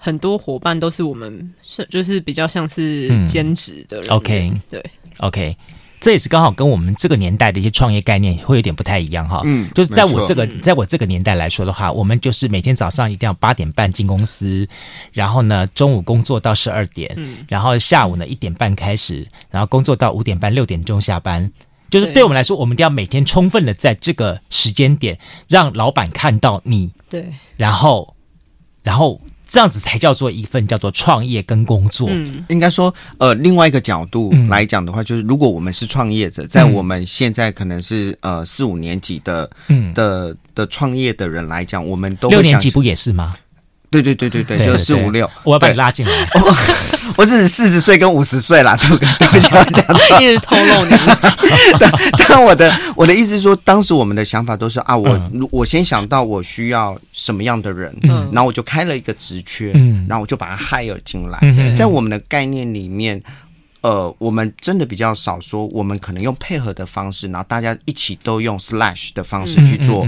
Speaker 1: 很多伙伴都是我们是就是比较像是兼职的人。
Speaker 2: 嗯、OK，
Speaker 1: 对
Speaker 2: ，OK，这也是刚好跟我们这个年代的一些创业概念会有点不太一样哈。嗯，就是在我这个，在我这个年代来说的话，我们就是每天早上一定要八点半进公司，然后呢中午工作到十二点，嗯，然后下午呢一点半开始，然后工作到五点半六点钟下班。就是对。我们来说，我们一定要每天充分的在这个时间点让老板看到你，
Speaker 1: 对，
Speaker 2: 然后，然后。这样子才叫做一份叫做创业跟工作。
Speaker 3: 嗯，应该说，呃，另外一个角度来讲的话，嗯、就是如果我们是创业者，在我们现在可能是呃四五年级的，嗯的的创业的人来讲，我们都
Speaker 2: 六年级不也是吗？
Speaker 3: 对对对对对，就四五六，
Speaker 2: 我要把你拉进来。
Speaker 3: 我是四十岁跟五十岁啦，都跟大家讲，
Speaker 1: 一直透露你。
Speaker 3: 但但我的我的意思是说，当时我们的想法都是啊，我我先想到我需要什么样的人，然后我就开了一个职缺，然后我就把他 hire 进来。在我们的概念里面，呃，我们真的比较少说，我们可能用配合的方式，然后大家一起都用 slash 的方式去做。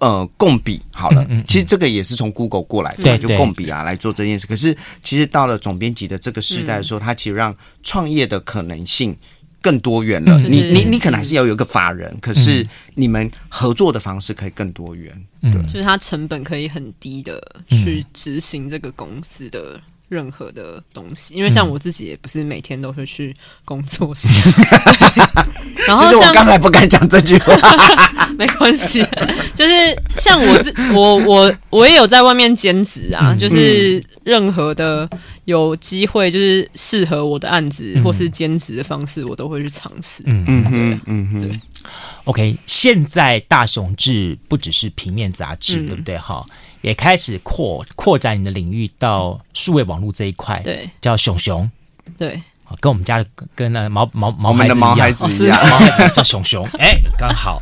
Speaker 3: 呃，共比好了，嗯嗯嗯、其实这个也是从 Google 过来的，就共比啊来做这件事。可是，其实到了总编辑的这个时代的时候，它、嗯、其实让创业的可能性更多元了。嗯、你你你可能还是要有一个法人，嗯、可是你们合作的方式可以更多元。
Speaker 2: 嗯，
Speaker 3: 对
Speaker 1: 就是它成本可以很低的去执行这个公司的。任何的东西，因为像我自己也不是每天都会去工作室，
Speaker 3: 然后我刚才不敢讲这句话，
Speaker 1: 没关系，就是像我自我我我也有在外面兼职啊，就是任何的有机会，就是适合我的案子或是兼职的方式，我都会去尝试。嗯嗯嗯嗯，对。
Speaker 2: OK，现在大熊志不只是平面杂志，对不对？哈。也开始扩扩展你的领域到数位网络这一块，
Speaker 1: 对，
Speaker 2: 叫熊熊，
Speaker 1: 对，
Speaker 2: 跟我们家的跟那毛毛毛孩子
Speaker 3: 的毛孩子一样，
Speaker 2: 毛孩子叫熊熊，哎，刚好，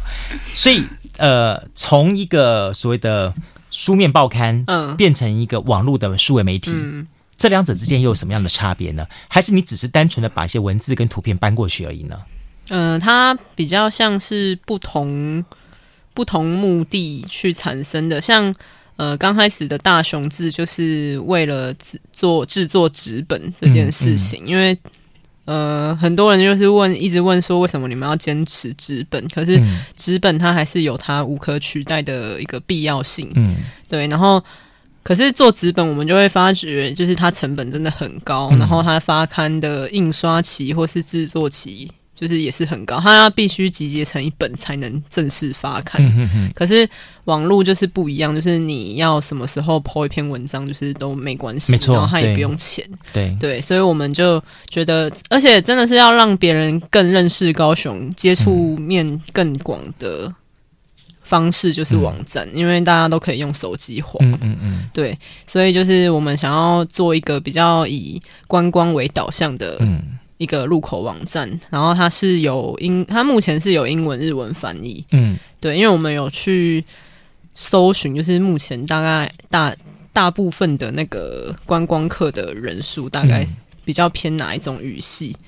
Speaker 2: 所以呃，从一个所谓的书面报刊，嗯，变成一个网络的数位媒体，嗯，这两者之间又有什么样的差别呢？还是你只是单纯的把一些文字跟图片搬过去而已呢？
Speaker 1: 嗯、呃，它比较像是不同不同目的去产生的，像。呃，刚开始的大雄字就是为了制做制作纸本这件事情，嗯嗯、因为呃，很多人就是问，一直问说为什么你们要坚持纸本？可是纸本它还是有它无可取代的一个必要性。嗯，对。然后，可是做纸本，我们就会发觉，就是它成本真的很高，嗯、然后它发刊的印刷期或是制作期。就是也是很高，它要必须集结成一本才能正式发刊。嗯、哼哼，可是网络就是不一样，就是你要什么时候 po 一篇文章，就是都没关系，没错，然后它也不用钱。对对，所以我们就觉得，而且真的是要让别人更认识高雄，接触面更广的方式就是网站，嗯、因为大家都可以用手机滑。嗯嗯嗯，对，所以就是我们想要做一个比较以观光为导向的。嗯。一个入口网站，然后它是有英，它目前是有英文、日文翻译。嗯，对，因为我们有去搜寻，就是目前大概大大部分的那个观光客的人数，大概比较偏哪一种语系？嗯、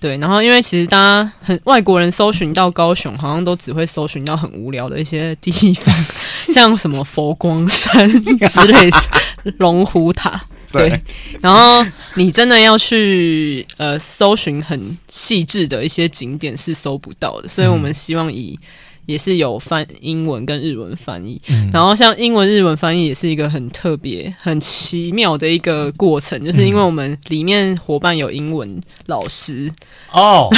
Speaker 1: 对，然后因为其实大家很外国人搜寻到高雄，好像都只会搜寻到很无聊的一些地方，像什么佛光山 之类的，龙虎塔。对，对，然后你真的要去呃搜寻很细致的一些景点是搜不到的，所以我们希望以也是有翻英文跟日文翻译，嗯、然后像英文日文翻译也是一个很特别、很奇妙的一个过程，就是因为我们里面伙伴有英文老师哦，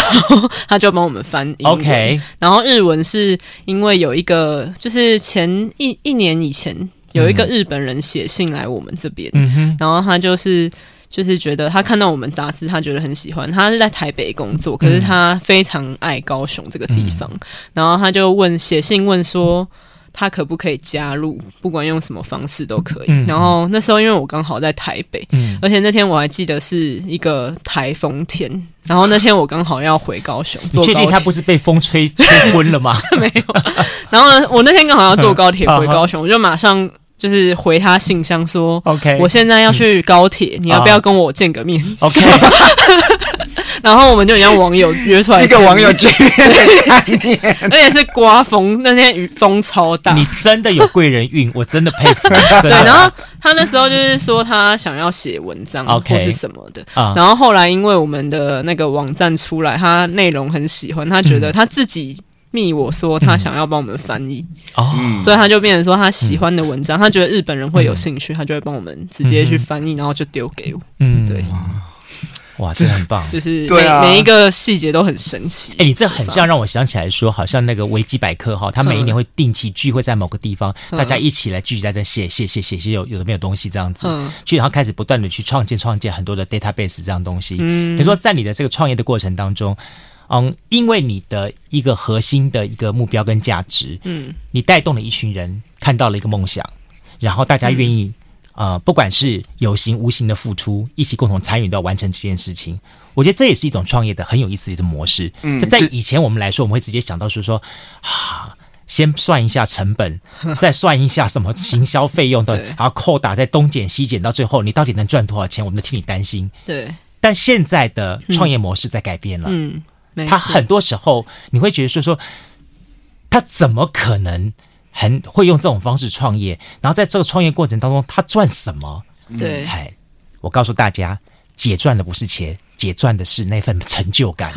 Speaker 1: 他就帮我们翻英文，OK，然后日文是因为有一个就是前一一年以前。有一个日本人写信来我们这边，嗯、然后他就是就是觉得他看到我们杂志，他觉得很喜欢。他是在台北工作，可是他非常爱高雄这个地方，嗯、然后他就问写信问说他可不可以加入，不管用什么方式都可以。嗯、然后那时候因为我刚好在台北，嗯、而且那天我还记得是一个台风天，然后那天我刚好要回高雄，你确
Speaker 2: 定他不是被风吹吹昏了吗？
Speaker 1: 没有。然后呢，我那天刚好要坐高铁回 高雄，我就马上。就是回他信箱说，OK，我现在要去高铁，你要不要跟我见个面？OK，然后我们就让网友约出来，一个网友见面而且是刮风，那天雨风超大。
Speaker 2: 你真的有贵人运，我真的佩服。
Speaker 1: 对，然后他那时候就是说他想要写文章或是什么的，然后后来因为我们的那个网站出来，他内容很喜欢，他觉得他自己。密我说他想要帮我们翻译。哦，嗯、所以他就变成说他喜欢的文章，嗯、他觉得日本人会有兴趣，嗯、他就会帮我们直接去翻译，嗯、然后就丢给我。嗯，对，
Speaker 2: 哇，这很棒，
Speaker 1: 就是每、啊、每一个细节都很神奇。
Speaker 2: 哎、欸，你这很像让我想起来说，好像那个维基百科哈，他每一年会定期聚会在某个地方，嗯、大家一起来聚集在这写写写写写有有的没有东西这样子，嗯，去然后开始不断的去创建创建很多的 database 这样东西。嗯，比如说在你的这个创业的过程当中。嗯，因为你的一个核心的一个目标跟价值，嗯，你带动了一群人看到了一个梦想，然后大家愿意，嗯、呃，不管是有形无形的付出，一起共同参与到完成这件事情。我觉得这也是一种创业的很有意思的一种模式。嗯，在以前我们来说，我们会直接想到是说，啊，先算一下成本，再算一下什么行销费用的，对然后扣打再东减西减，到最后你到底能赚多少钱，我们都替你担心。对，但现在的创业模式在改变了。嗯。嗯他很多时候，你会觉得说说，他怎么可能很会用这种方式创业？然后在这个创业过程当中，他赚什么？对，哎，我告诉大家，姐赚的不是钱，姐赚的是那份成就感。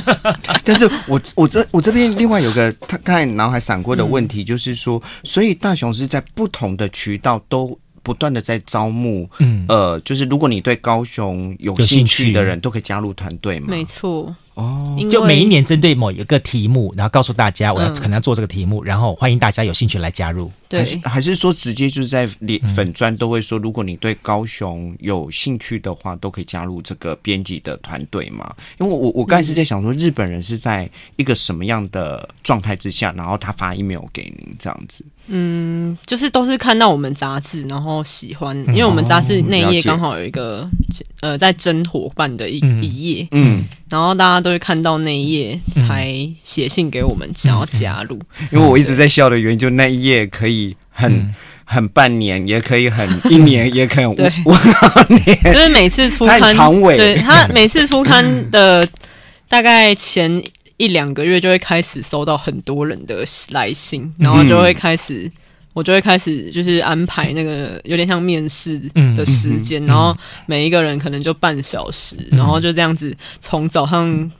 Speaker 3: 但是我我这我这边另外有个他刚才脑海闪过的问题，就是说，嗯、所以大雄是在不同的渠道都。不断的在招募，嗯，呃，就是如果你对高雄有兴趣的人，都可以加入团队嘛。
Speaker 1: 没错，
Speaker 2: 哦，就每一年针对某一个题目，然后告诉大家我要可能要做这个题目，然后欢迎大家有兴趣来加入。
Speaker 3: 还是还是说直接就是在粉砖都会说，如果你对高雄有兴趣的话，都可以加入这个编辑的团队嘛？因为我我刚才是在想说，日本人是在一个什么样的状态之下，然后他发 email 给您这样子。
Speaker 1: 嗯，就是都是看到我们杂志，然后喜欢，因为我们杂志内页刚好有一个呃在争伙伴的一一页，嗯，然后大家都会看到那一页才写信给我们想要加入。
Speaker 3: 因为我一直在笑的原因，就那一页可以很很半年，也可以很一年，也可以 五年，
Speaker 1: 就是每次出刊，对他每次出刊的大概前。一两个月就会开始收到很多人的来信，然后就会开始我就会开始就是安排那个有点像面试的时间，
Speaker 2: 嗯嗯嗯、
Speaker 1: 然后每一个人可能就半小时，嗯、然后就这样子从早上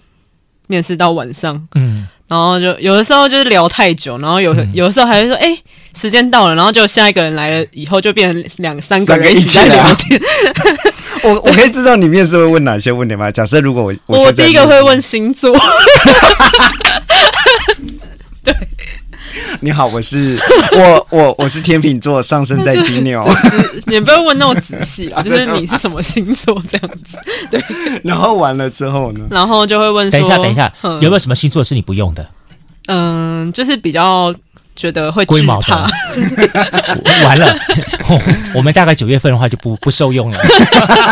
Speaker 1: 面试到晚上，嗯，然后就有的时候就是聊太久，然后有有的时候还会说，哎、欸，时间到了，然后就下一个人来了以后就变成两三个人一起在聊天。
Speaker 3: 我我可以知道你面试会问哪些问题吗？假设如果我
Speaker 1: 我，我第一个会问星座，对，
Speaker 3: 你好，我是我我我是天秤座，上升在金牛，
Speaker 1: 你不要问那么仔细啊，就是你是什么星座这样子，对。
Speaker 3: 然后完了之后呢？
Speaker 1: 然后就会问说，
Speaker 2: 等一下，等一下，嗯、有没有什么星座是你不用的？
Speaker 1: 嗯，就是比较。觉得会惧怕，
Speaker 2: 完了，我们大概九月份的话就不不受用了，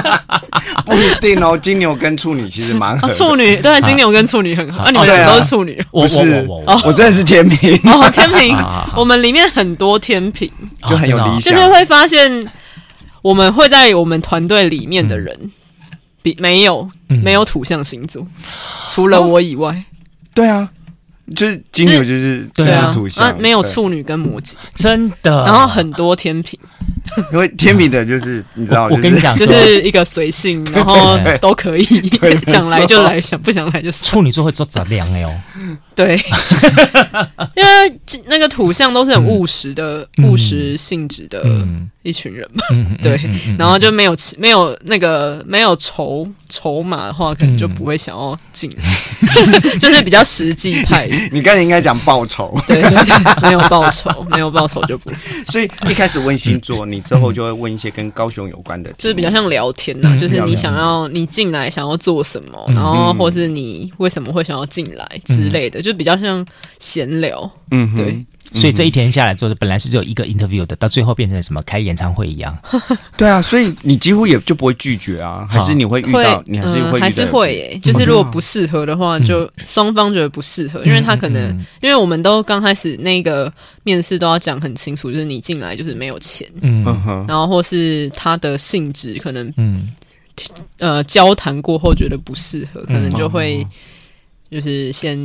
Speaker 3: 不一定哦。金牛跟处女其实蛮合，
Speaker 1: 处女对，金牛跟处女很好。啊，你们俩都是处女，
Speaker 3: 我是我，我真的是天秤。
Speaker 1: 哦，天秤。我们里面很多天秤，
Speaker 3: 就很有理想，
Speaker 1: 就是会发现我们会在我们团队里面的人，比没有没有土象星座，除了我以外，
Speaker 3: 对啊。就是金牛，就是对啊，土象，
Speaker 1: 没有处女跟摩羯，
Speaker 2: 真的。
Speaker 1: 然后很多天平，
Speaker 3: 因为天平的就是你知道，
Speaker 2: 我跟你讲，
Speaker 1: 就是一个随性，然后 都可以。想来就来，想不想来就。
Speaker 2: 处女座会做杂粮哎哦，
Speaker 1: 对，因为那个土象都是很务实的、务实性质的一群人嘛，对，然后就没有没有那个没有筹筹码的话，可能就不会想要进来，就是比较实际派。
Speaker 3: 你刚才应该讲报酬，
Speaker 1: 对，没有报酬，没有报酬就不。
Speaker 3: 所以一开始问星座，你之后就会问一些跟高雄有关的，
Speaker 1: 就是比较像聊天呐、啊，嗯、就是你想要你进来想要做什么，嗯、然后或是你为什么会想要进来之类的，嗯、就比较像闲聊。嗯，对。
Speaker 2: 所以这一天下来之后，本来是只有一个 interview 的，到最后变成什么开演唱会一样。
Speaker 3: 对啊，所以你几乎也就不会拒绝啊，还是你会遇到，你还是会
Speaker 1: 还是会诶，就是如果不适合的话，就双方觉得不适合，因为他可能因为我们都刚开始那个面试都要讲很清楚，就是你进来就是没有钱，嗯，然后或是他的性质可能，嗯，呃，交谈过后觉得不适合，可能就会。就是先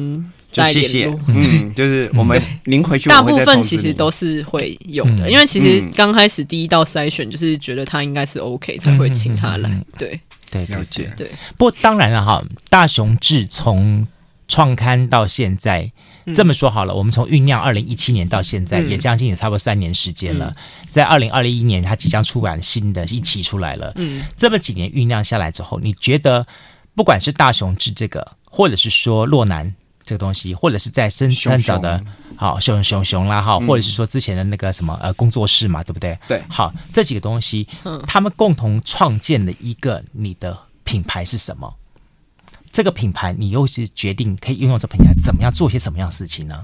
Speaker 1: 再联络，
Speaker 3: 嗯，就是我们您回去，
Speaker 1: 大部分其实都是会有的，因为其实刚开始第一道筛选就是觉得他应该是 OK 才会请他来，对。
Speaker 2: 对，了解。对。不过当然了哈，大雄志从创刊到现在，这么说好了，我们从酝酿二零一七年到现在，也将近也差不多三年时间了。在二零二一年，他即将出版新的一期出来了。嗯，这么几年酝酿下来之后，你觉得不管是大雄志这个？或者是说洛南这个东西，或者是在深山找的，好熊熊熊啦，哈，或者是说之前的那个什么呃工作室嘛，对不对？
Speaker 3: 对，
Speaker 2: 好，这几个东西，嗯，他们共同创建了一个你的品牌是什么？这个品牌你又是决定可以拥有这品牌怎么样做些什么样的事情呢？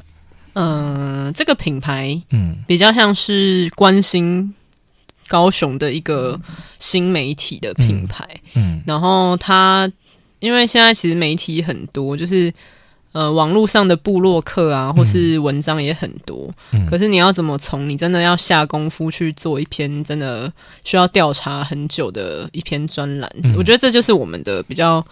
Speaker 1: 嗯，这个品牌，嗯，比较像是关心高雄的一个新媒体的品牌，嗯，嗯然后它。因为现在其实媒体很多，就是呃网络上的部落客啊，或是文章也很多。嗯、可是你要怎么从你真的要下功夫去做一篇真的需要调查很久的一篇专栏？嗯、我觉得这就是我们的比较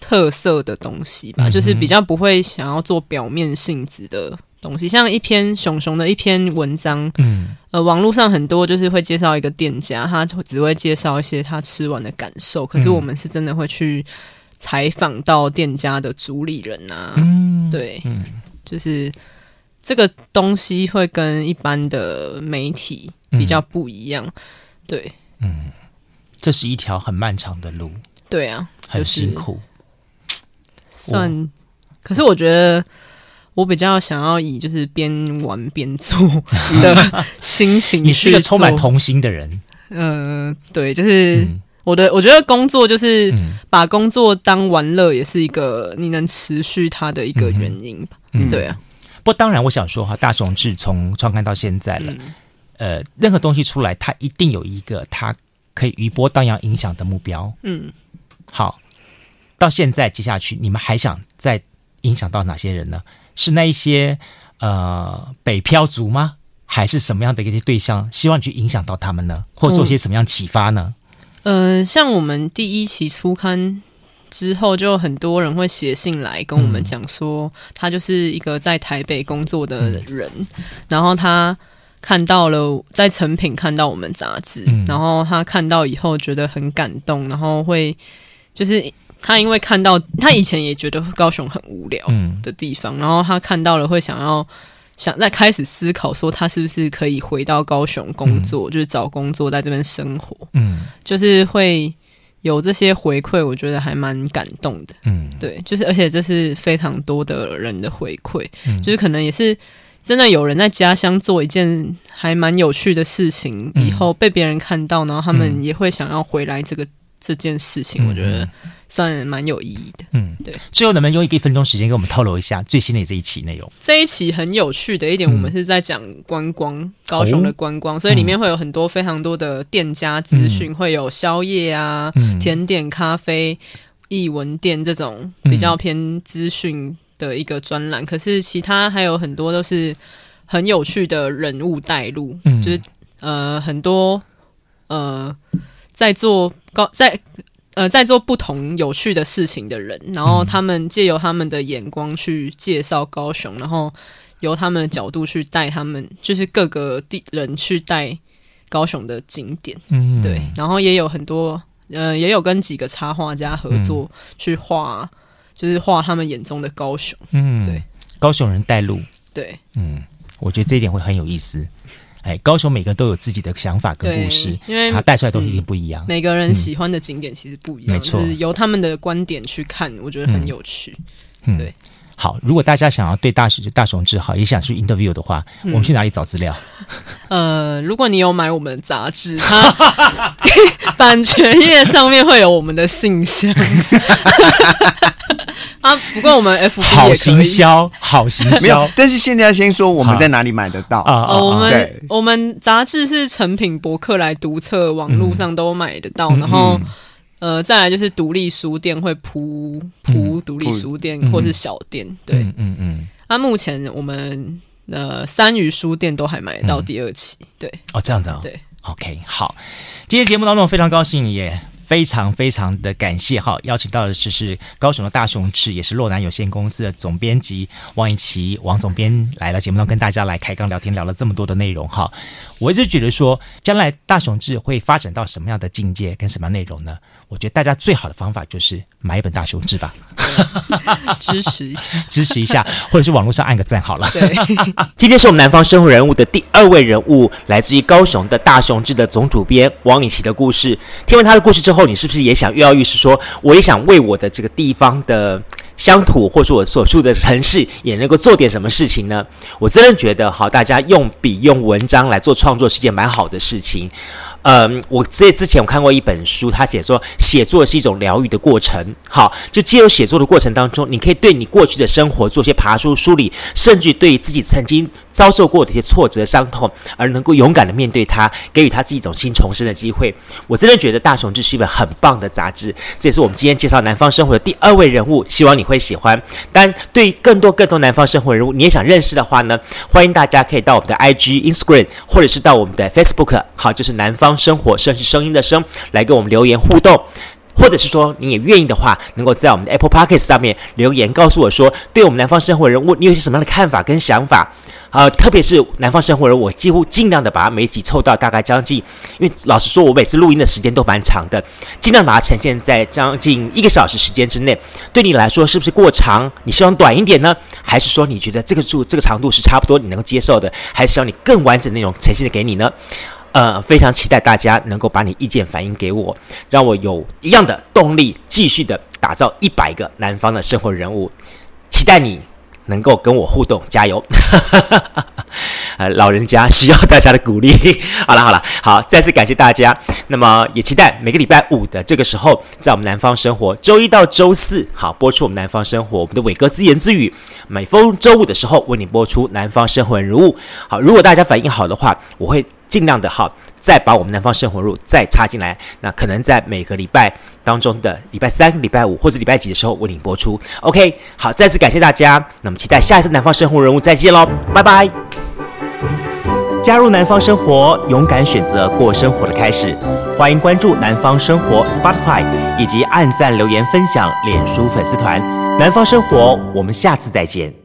Speaker 1: 特色的东西吧，嗯、就是比较不会想要做表面性质的东西。像一篇熊熊的一篇文章，嗯，呃，网络上很多就是会介绍一个店家，他只会介绍一些他吃完的感受。可是我们是真的会去。采访到店家的主理人啊，嗯、对，嗯、就是这个东西会跟一般的媒体比较不一样，嗯、对，
Speaker 2: 嗯，这是一条很漫长的路，
Speaker 1: 对啊，
Speaker 2: 很辛苦，
Speaker 1: 算，可是我觉得我比较想要以就是边玩边做的心情，
Speaker 2: 你是一个充满童心的人，
Speaker 1: 嗯、呃，对，就是。嗯我的我觉得工作就是把工作当玩乐，也是一个你能持续它的一个原因吧。嗯，对啊。
Speaker 2: 不过当然，我想说哈，大雄志从创刊到现在了，嗯、呃，任何东西出来，它一定有一个它可以余波荡漾影响的目标。嗯，好，到现在接下去，你们还想再影响到哪些人呢？是那一些呃北漂族吗？还是什么样的一些对象？希望去影响到他们呢？或做些什么样启发呢？
Speaker 1: 呃，像我们第一期初刊之后，就很多人会写信来跟我们讲说，他就是一个在台北工作的人，嗯、然后他看到了在成品看到我们杂志，嗯、然后他看到以后觉得很感动，然后会就是他因为看到他以前也觉得高雄很无聊的地方，嗯、然后他看到了会想要想在开始思考说他是不是可以回到高雄工作，嗯、就是找工作在这边生活，嗯，就是会有这些回馈，我觉得还蛮感动的，嗯，对，就是而且这是非常多的人的回馈，嗯、就是可能也是。真的有人在家乡做一件还蛮有趣的事情，嗯、以后被别人看到，然后他们也会想要回来这个、嗯、这件事情，我觉得算蛮有意义的。嗯，对。
Speaker 2: 最后能不能用一个一分钟时间给我们透露一下最新的这一期内容？
Speaker 1: 这一期很有趣的一点，我们是在讲观光，嗯、高雄的观光，哦、所以里面会有很多非常多的店家资讯，嗯、会有宵夜啊、嗯、甜点、咖啡、艺文店这种比较偏资讯。的一个专栏，可是其他还有很多都是很有趣的人物带路，嗯、就是呃很多呃在做高在呃在做不同有趣的事情的人，然后他们借由他们的眼光去介绍高雄，然后由他们的角度去带他们，就是各个地人去带高雄的景点，嗯，对，然后也有很多呃也有跟几个插画家合作去画。就是画他们眼中的高雄，嗯，对，
Speaker 2: 高雄人带路，
Speaker 1: 对，
Speaker 2: 嗯，我觉得这一点会很有意思。哎，高雄每个人都有自己的想法跟故事，因为他带出来的东西一定不一样。
Speaker 1: 嗯、每个人喜欢的景点其实不一样，没错、嗯，由他们的观点去看，我觉得很有趣。嗯、对。
Speaker 2: 好，如果大家想要对大雄大雄志好，也想去 interview 的话，嗯、我们去哪里找资料？
Speaker 1: 呃，如果你有买我们的杂志，它 版权页上面会有我们的信箱。啊，不过我们 F B
Speaker 2: 好行销，好行销。
Speaker 3: 但是现在要先说我们在哪里买得到啊？
Speaker 1: 哦，我们我们杂志是成品博客来独册，网络上都买得到，嗯、然后。呃，再来就是独立书店会铺铺独立书店或是小店，嗯、对，嗯嗯。嗯啊，目前我们呃三余书店都还买得到第二期，嗯、对。
Speaker 2: 哦，这样子啊、哦。
Speaker 1: 对
Speaker 2: ，OK，好。今天节目当中非常高兴也。非常非常的感谢哈，邀请到的是是高雄的大雄志，也是洛南有限公司的总编辑王一琦王总编来了节目中跟大家来开刚聊天，聊了这么多的内容哈。我一直觉得说，将来大雄志会发展到什么样的境界跟什么样内容呢？我觉得大家最好的方法就是买一本大雄志吧，
Speaker 1: 支持一下，
Speaker 2: 支持一下，或者是网络上按个赞好了。
Speaker 1: 对，
Speaker 2: 今天是我们南方生活人物的第二位人物，来自于高雄的大雄志的总主编王以琪的故事。听完他的故事之后。你是不是也想跃跃欲试？说我也想为我的这个地方的乡土，或者我所住的城市，也能够做点什么事情呢？我真的觉得，好，大家用笔用文章来做创作是件蛮好的事情。嗯，我这之前我看过一本书，他写说写作是一种疗愈的过程。好，就借由写作的过程当中，你可以对你过去的生活做些爬梳梳理，甚至对自己曾经遭受过的一些挫折伤痛，而能够勇敢的面对它，给予他自己一种新重生的机会。我真的觉得《大雄志》是一本很棒的杂志，这也是我们今天介绍南方生活的第二位人物，希望你会喜欢。但对于更多更多南方生活人物，你也想认识的话呢，欢迎大家可以到我们的 IG、Instagram，或者是到我们的 Facebook，好，就是南方。生活甚是声音的声，来给我们留言互动，或者是说你也愿意的话，能够在我们的 Apple Podcast 上面留言，告诉我说，对我们南方生活人物，你有些什么样的看法跟想法？呃，特别是南方生活人，我几乎尽量的把它每集凑到大概将近，因为老实说，我每次录音的时间都蛮长的，尽量把它呈现在将近一个小时时间之内。对你来说，是不是过长？你希望短一点呢？还是说你觉得这个数这个长度是差不多你能够接受的？还是希望你更完整的内容呈现的给你呢？呃，非常期待大家能够把你意见反映给我，让我有一样的动力，继续的打造一百个南方的生活人物。期待你能够跟我互动，加油！呃，老人家需要大家的鼓励。好了好了，好，再次感谢大家。那么也期待每个礼拜五的这个时候，在我们南方生活，周一到周四，好播出我们南方生活，我们的伟哥自言自语。每逢周五的时候，为你播出南方生活人物。好，如果大家反应好的话，我会。尽量的好，再把我们南方生活人物再插进来。那可能在每个礼拜当中的礼拜三、礼拜五或者礼拜几的时候为您播出。OK，好，再次感谢大家。那么期待下一次南方生活人物再见喽，拜拜。加入南方生活，勇敢选择过生活的开始。欢迎关注南方生活 Spotify 以及按赞、留言、分享脸书粉丝团。南方生活，我们下次再见。